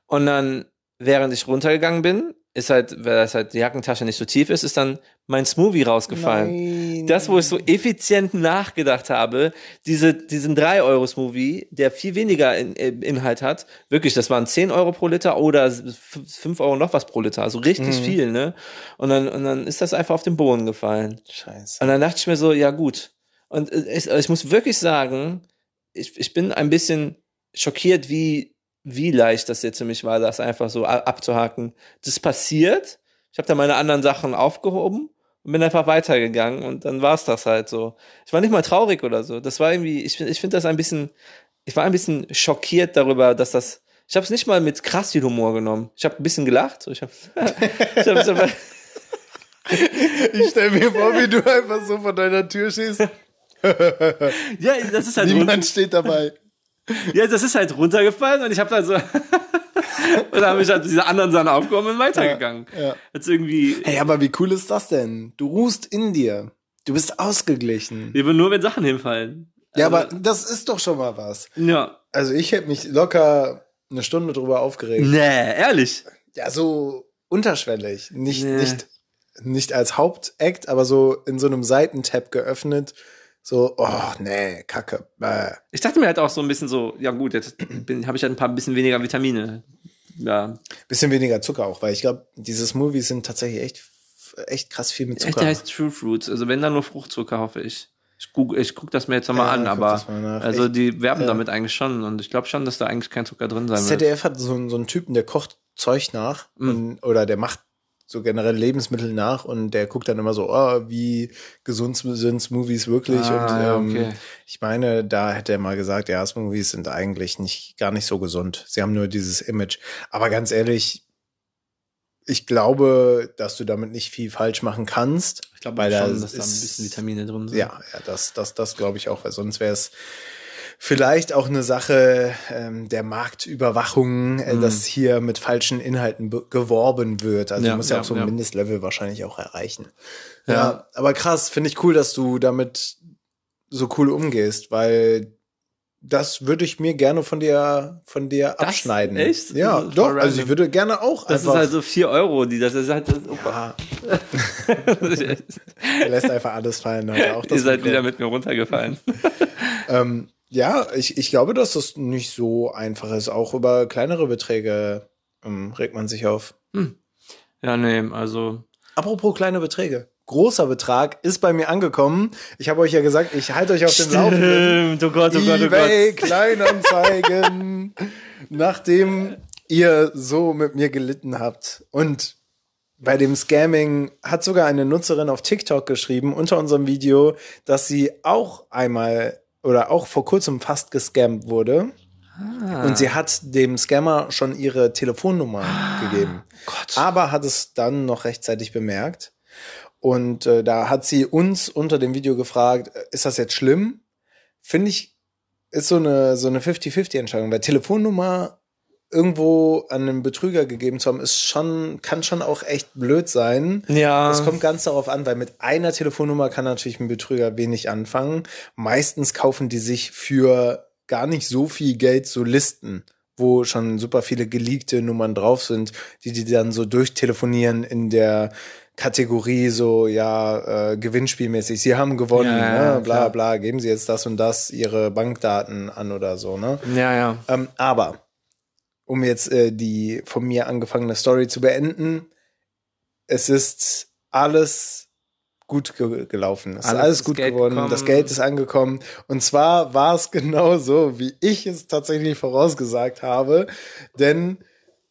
Und dann, während ich runtergegangen bin, ist halt, weil das halt die Jackentasche nicht so tief ist, ist dann mein Smoothie rausgefallen. Nein. Das, wo ich so effizient nachgedacht habe, diese, diesen 3-Euro-Smoothie, der viel weniger in, in Inhalt hat, wirklich, das waren 10 Euro pro Liter oder 5 Euro noch was pro Liter, also richtig Mhm. viel, ne? Und dann, und dann ist das einfach auf den Boden gefallen. Scheiße. Und dann dachte ich mir so, ja gut. Und äh, ich, ich muss wirklich sagen, ich, ich bin ein bisschen schockiert, wie, wie leicht das jetzt für mich war, das einfach so abzuhaken. Das passiert. Ich habe da meine anderen Sachen aufgehoben und bin einfach weitergegangen und dann war es das halt so. Ich war nicht mal traurig oder so. Das war irgendwie, ich, ich finde das ein bisschen, ich war ein bisschen schockiert darüber, dass das, ich habe es nicht mal mit krass viel Humor genommen. Ich habe ein bisschen gelacht. So, ich habe ich hab's aber, Ich stell mir vor, wie du einfach so vor deiner Tür stehst. ja, das ist halt Niemand steht dabei. Ja, das ist halt runtergefallen und ich habe dann so. und dann habe ich halt diese anderen Sachen aufgehoben und weitergegangen. Ja. Jetzt irgendwie. Hey, aber wie cool ist das denn? Du ruhst in dir. Du bist ausgeglichen. Lebe nur, wenn Sachen hinfallen. Ja, Also, aber das ist doch schon mal was. Ja. Also ich hätte mich locker eine Stunde drüber aufgeregt. Nee, ehrlich. Ja, so unterschwellig. Nicht, Nee. nicht, nicht als Hauptakt, aber so in so einem Seitentab geöffnet. So, oh, nee, Kacke. Bäh. Ich dachte mir halt auch so ein bisschen so, ja gut, jetzt habe ich halt ein paar bisschen weniger Vitamine. Ja. Bisschen weniger Zucker auch, weil ich glaube, diese Smoothies sind tatsächlich echt, echt krass viel mit Echt, Zucker. der heißt True Fruits. Also wenn dann nur Fruchtzucker, hoffe ich. Ich guck, ich guck das mir jetzt nochmal Ja, an, aber mal also Echt, die werben ja. damit eigentlich schon und ich glaube schon, dass da eigentlich kein Zucker drin sein Das wird. ZDF hat so, einen- so einen Typen, der kocht Zeug nach Mhm. und, oder der macht so generell Lebensmittel nach und der guckt dann immer so, oh, wie gesund sind Smoothies wirklich Ah, und ähm, okay. ich meine, da hätte er mal gesagt, ja, Smoothies sind eigentlich nicht gar nicht so gesund. Sie haben nur dieses Image. Aber ganz ehrlich, ich glaube, dass du damit nicht viel falsch machen kannst. Ich glaube schon, da dass da ein bisschen Vitamine drin sind. Ja, ja, das, das, das glaube ich auch, weil sonst wäre es vielleicht auch eine Sache ähm, der Marktüberwachung, äh, Mhm. dass hier mit falschen Inhalten be- geworben wird. Also Ja, du musst ja, ja, auch so ein ja. Mindestlevel wahrscheinlich auch erreichen. Ja. Ja. aber krass, finde ich cool, dass du damit so cool umgehst, weil das würde ich mir gerne von dir von dir Das? abschneiden. Echt? Ja, doch. Also ich würde gerne auch Das einfach. ist halt so 4 Euro, die das ist halt. Das, ja, er lässt einfach alles fallen. Auch das Ihr seid wieder mit mir runtergefallen. Ähm, ja, ich, ich glaube, dass das nicht so einfach ist. Auch über kleinere Beträge ähm, regt man sich auf. Ja, nee, also. Apropos kleine Beträge. Großer Betrag ist bei mir angekommen. Ich habe euch ja gesagt, ich halte euch auf dem Laufenden. Stimmt, oh Gott, oh Gott, oh eBay Gott. Kleinanzeigen. Nachdem ihr so mit mir gelitten habt. Und bei dem Scamming hat sogar eine Nutzerin auf TikTok geschrieben unter unserem Video, dass sie auch einmal oder auch vor kurzem fast gescammt wurde. Ah. Und sie hat dem Scammer schon ihre Telefonnummer gegeben. Gott. Aber hat es dann noch rechtzeitig bemerkt. Und äh, da hat sie uns unter dem Video gefragt, äh, ist das jetzt schlimm? Finde ich, ist so eine, so eine 50-50-Entscheidung. Weil Telefonnummer irgendwo an einen Betrüger gegeben zu haben, ist schon, kann schon auch echt blöd sein. Ja. Es kommt ganz darauf an, weil mit einer Telefonnummer kann natürlich ein Betrüger wenig anfangen. Meistens kaufen die sich für gar nicht so viel Geld so Listen, wo schon super viele geleakte Nummern drauf sind, die die dann so durchtelefonieren in der Kategorie so, ja, äh, gewinnspielmäßig. Sie haben gewonnen, Ja, ja, ne? bla klar. bla, geben Sie jetzt das und das, Ihre Bankdaten an oder so, ne? Ja, ja. Ähm, aber, um jetzt äh, die von mir angefangene Story zu beenden, es ist alles gut ge gelaufen ist. Alles Alles, ist gut Geld geworden. gekommen. Das Geld ist angekommen. Und zwar war es genau so, wie ich es tatsächlich vorausgesagt habe. Denn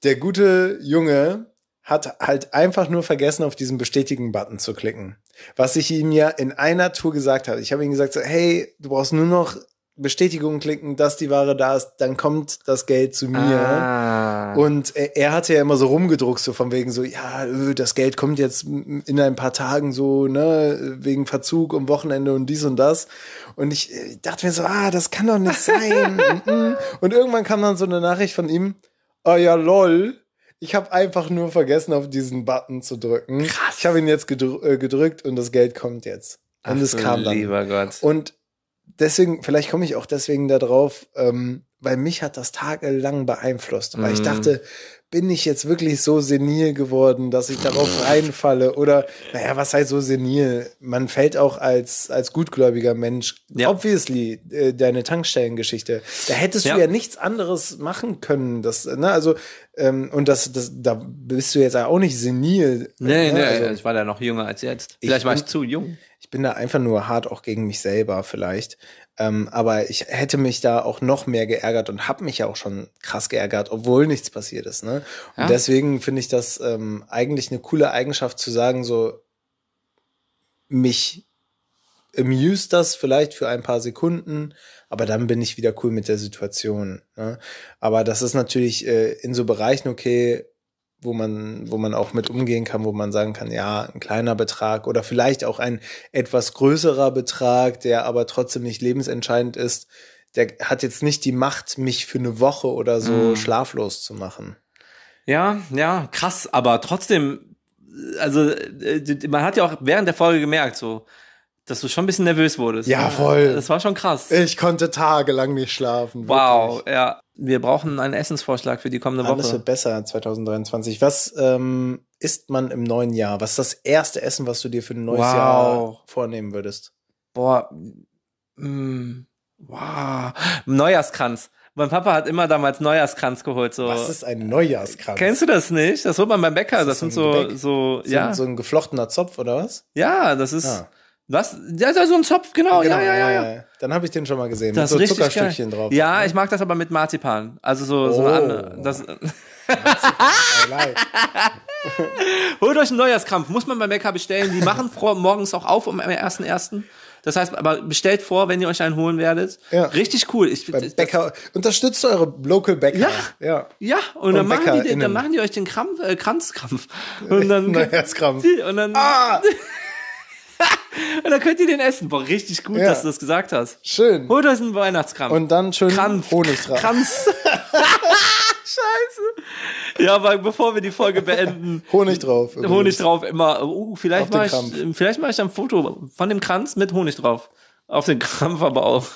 der gute Junge hat halt einfach nur vergessen, auf diesen Bestätigen-Button zu klicken. Was ich ihm ja in einer Tour gesagt habe. Ich habe ihm gesagt, so, hey, du brauchst nur noch Bestätigung klicken, dass die Ware da ist, dann kommt das Geld zu mir. Ah. Und er, er hatte ja immer so rumgedruckt, so von wegen so, ja, äh, das Geld kommt jetzt in ein paar Tagen so, ne, wegen Verzug am Wochenende und dies und das. Und ich äh, dachte mir so, ah, das kann doch nicht sein. und, mm. und irgendwann kam dann so eine Nachricht von ihm, oh ja, lol. Ich habe einfach nur vergessen, auf diesen Button zu drücken. Krass. Ich habe ihn jetzt gedr äh, gedrückt und das Geld kommt jetzt. Und Ach es kam dann. Lieber Gott. Und deswegen, vielleicht komme ich auch deswegen da drauf, ähm, weil mich hat das tagelang beeinflusst. Weil ich Mhm. dachte, bin ich jetzt wirklich so senil geworden, dass ich darauf reinfalle? Oder, naja, was heißt so senil? Man fällt auch als, als gutgläubiger Mensch, Ja. obviously, äh, deine Tankstellengeschichte. Da hättest Ja. du ja nichts anderes machen können. Das, ne, also, ähm, und das, das, da bist du jetzt auch nicht senil. Nee, ne? nee, Also, ich war da noch jünger als jetzt. Ich Vielleicht war bin- ich zu jung. Ich bin da einfach nur hart auch gegen mich selber vielleicht. Ähm, aber ich hätte mich da auch noch mehr geärgert und habe mich ja auch schon krass geärgert, obwohl nichts passiert ist. Ne? Und Ja. deswegen finde ich das ähm, eigentlich eine coole Eigenschaft zu sagen, so mich amuse das vielleicht für ein paar Sekunden, aber dann bin ich wieder cool mit der Situation. Ne? Aber das ist natürlich äh, in so Bereichen okay, wo man, wo man auch mit umgehen kann, wo man sagen kann, ja, ein kleiner Betrag oder vielleicht auch ein etwas größerer Betrag, der aber trotzdem nicht lebensentscheidend ist, der hat jetzt nicht die Macht, mich für eine Woche oder so Mm. schlaflos zu machen. Ja, ja, krass, aber trotzdem, also äh, man hat ja auch während der Folge gemerkt, so, dass du schon ein bisschen nervös wurdest. Ja, voll. Das war schon krass. Ich konnte tagelang nicht schlafen. wow, wirklich. ja. Wir brauchen einen Essensvorschlag für die kommende Alles Woche. wird besser 2023. Was ähm, isst man im neuen Jahr? Was ist das erste Essen, was du dir für ein neues Wow. Jahr vornehmen würdest? Boah, mm, wow. Neujahrskranz. Mein Papa hat immer damals Neujahrskranz geholt. So. Was ist ein Neujahrskranz? Kennst du das nicht? Das holt man beim Bäcker. Das, das sind so ein so, Gebäck? so, ja, so ein geflochtener Zopf oder was? ja, das ist, Ah. Was? Ja, so ein Zopf, genau, ja, ja, ja, ja. Dann habe ich den schon mal gesehen. Das mit so Zuckerstückchen geil. drauf. Ja, ich mag das aber mit Marzipan. Also so, so eine Oh. andere, das. Holt euch einen Neujahrskrampf, muss man beim Bäcker bestellen. Die machen vor, morgens auch auf um am 1.1. Das heißt, aber bestellt vor, wenn ihr euch einen holen werdet. Ja. Richtig cool. Ich, das- Bäcker, unterstützt eure Local Bäcker. Ja. ja. Ja, und, dann, Und machen die, den- dann machen die euch den Krampf, äh, Kranzkrampf. Und dann, Neujahrskrampf. und dann, Ah, und dann könnt ihr den essen. Boah, richtig gut, Ja. dass du das gesagt hast. schön. Holt euch einen Weihnachtskrampf. Und dann schön Krampf. Honig drauf. Kranz. Scheiße. Ja, aber bevor wir die Folge beenden, Honig drauf. übrigens. Honig drauf immer. Uh, vielleicht mache ich, vielleicht mache ich ein Foto von dem Kranz mit Honig drauf. Auf den Krampf aber auch.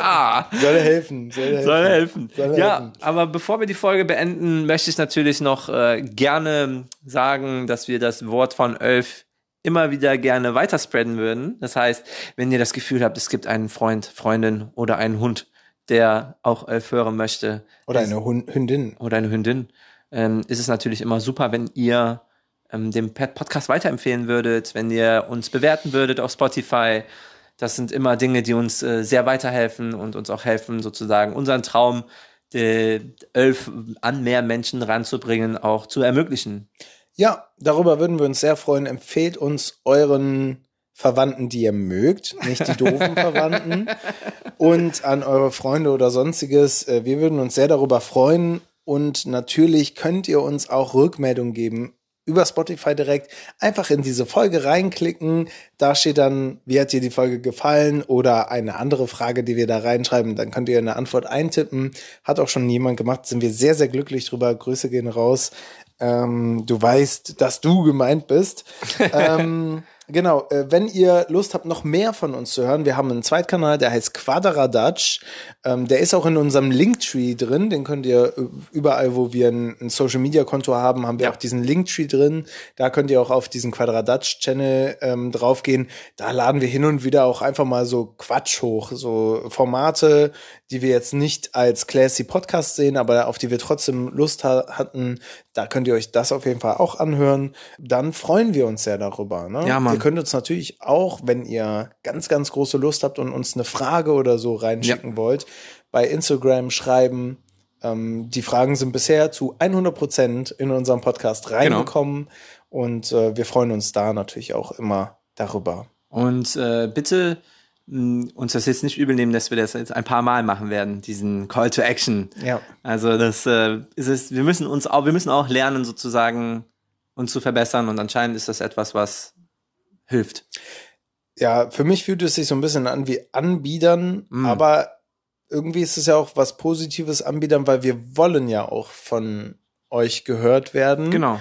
ah, Soll helfen. Soll helfen. soll helfen. Soll Ja, helfen. aber bevor wir die Folge beenden, möchte ich natürlich noch äh, gerne sagen, dass wir das Wort von Elf immer wieder gerne weiterspreaden würden. Das heißt, wenn ihr das Gefühl habt, es gibt einen Freund, Freundin oder einen Hund, der auch Elf hören möchte, Oder eine Hund Hündin. oder eine Hündin, ähm, ist es natürlich immer super, wenn ihr ähm, den Podcast weiterempfehlen würdet, wenn ihr uns bewerten würdet auf Spotify. Das sind immer Dinge, die uns äh, sehr weiterhelfen und uns auch helfen, sozusagen unseren Traum, die elf an mehr Menschen ranzubringen, auch zu ermöglichen. Ja, darüber würden wir uns sehr freuen. Empfehlt uns euren Verwandten, die ihr mögt, nicht die doofen Verwandten, und an eure Freunde oder sonstiges. Äh, Wir würden uns sehr darüber freuen. Und natürlich könnt ihr uns auch Rückmeldung geben über Spotify direkt. Einfach in diese Folge reinklicken. Da steht dann, wie hat dir die Folge gefallen oder eine andere Frage, die wir da reinschreiben. Dann könnt ihr eine Antwort eintippen. Hat auch schon jemand gemacht. Sind wir sehr, sehr glücklich drüber. Grüße gehen raus. Ähm, du weißt, dass du gemeint bist. ähm, genau, äh, wenn ihr Lust habt, noch mehr von uns zu hören, wir haben einen Zweitkanal, der heißt Quadradatsch. Ähm, der ist auch in unserem Linktree drin. Den könnt ihr äh, überall, wo wir ein, ein Social Media Konto haben, haben wir Ja. auch diesen Linktree drin. Da könnt ihr auch auf diesen Quadradatsch Channel ähm, draufgehen. Da laden wir hin und wieder auch einfach mal so Quatsch hoch, so Formate, die wir jetzt nicht als classy Podcast sehen, aber auf die wir trotzdem Lust ha hatten. Da könnt ihr euch das auf jeden Fall auch anhören. Dann freuen wir uns sehr darüber. Ne? Ja, Mann. Ihr könnt uns natürlich auch, wenn ihr ganz, ganz große Lust habt und uns eine Frage oder so reinschicken wollt, bei Instagram schreiben. Ähm, die Fragen sind bisher zu 100 Prozent in unserem Podcast reingekommen und äh, wir freuen uns da natürlich auch immer darüber. Und äh, bitte mh, uns das jetzt nicht übel nehmen, dass wir das jetzt ein paar Mal machen werden, diesen Call to Action. Ja. Also das äh, ist es, wir müssen uns auch, wir müssen auch lernen, sozusagen uns zu verbessern und anscheinend ist das etwas, was hilft. Ja, für mich fühlt es sich so ein bisschen an wie Anbiedern, Mm. aber irgendwie ist es ja auch was Positives anbiedern, weil wir wollen ja auch von euch gehört werden. Genau.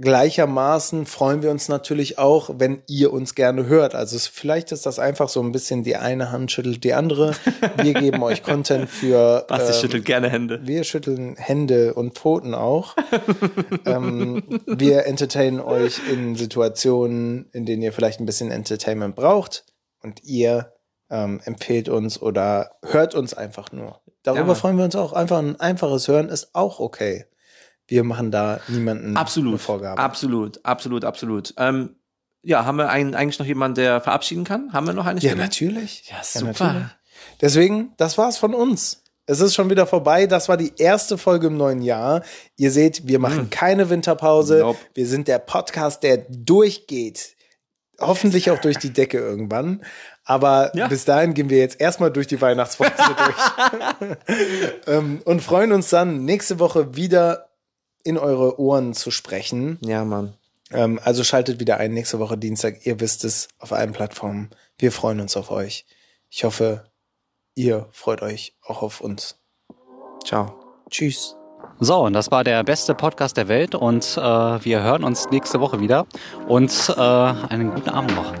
Gleichermaßen freuen wir uns natürlich auch, wenn ihr uns gerne hört. Also es, vielleicht ist das einfach so ein bisschen die eine Hand schüttelt die andere. Wir geben euch Content für. Basti ähm, schüttelt gerne Hände. Wir schütteln Hände und Pfoten auch. ähm, wir entertainen euch in Situationen, in denen ihr vielleicht ein bisschen Entertainment braucht und ihr ähm, empfehlt uns oder hört uns einfach nur. Darüber Ja, freuen wir uns auch. Einfach ein einfaches Hören ist auch okay. Wir machen da niemanden eine Absolut. Vorgabe. Absolut, absolut, absolut. Ähm, ja, haben wir ein, eigentlich noch jemanden, der verabschieden kann? Haben wir noch eine ja, Stimme? natürlich. Ja, super. natürlich. Deswegen, das war's von uns. Es ist schon wieder vorbei. Das war die erste Folge im neuen Jahr. Ihr seht, wir machen keine Winterpause. Hm. Nope. Wir sind der Podcast, der durchgeht. Hoffentlich auch durch die Decke irgendwann. Aber Ja. bis dahin gehen wir jetzt erstmal durch die Weihnachtsphase durch. ähm, und freuen uns dann nächste Woche wieder in eure Ohren zu sprechen. Ja, Mann. Ähm, also schaltet wieder ein nächste Woche Dienstag. Ihr wisst es auf allen Plattformen. Wir freuen uns auf euch. Ich hoffe, ihr freut euch auch auf uns. Ciao. Tschüss. So, und das war der beste Podcast der Welt und äh, wir hören uns nächste Woche wieder und äh, einen guten Abend noch.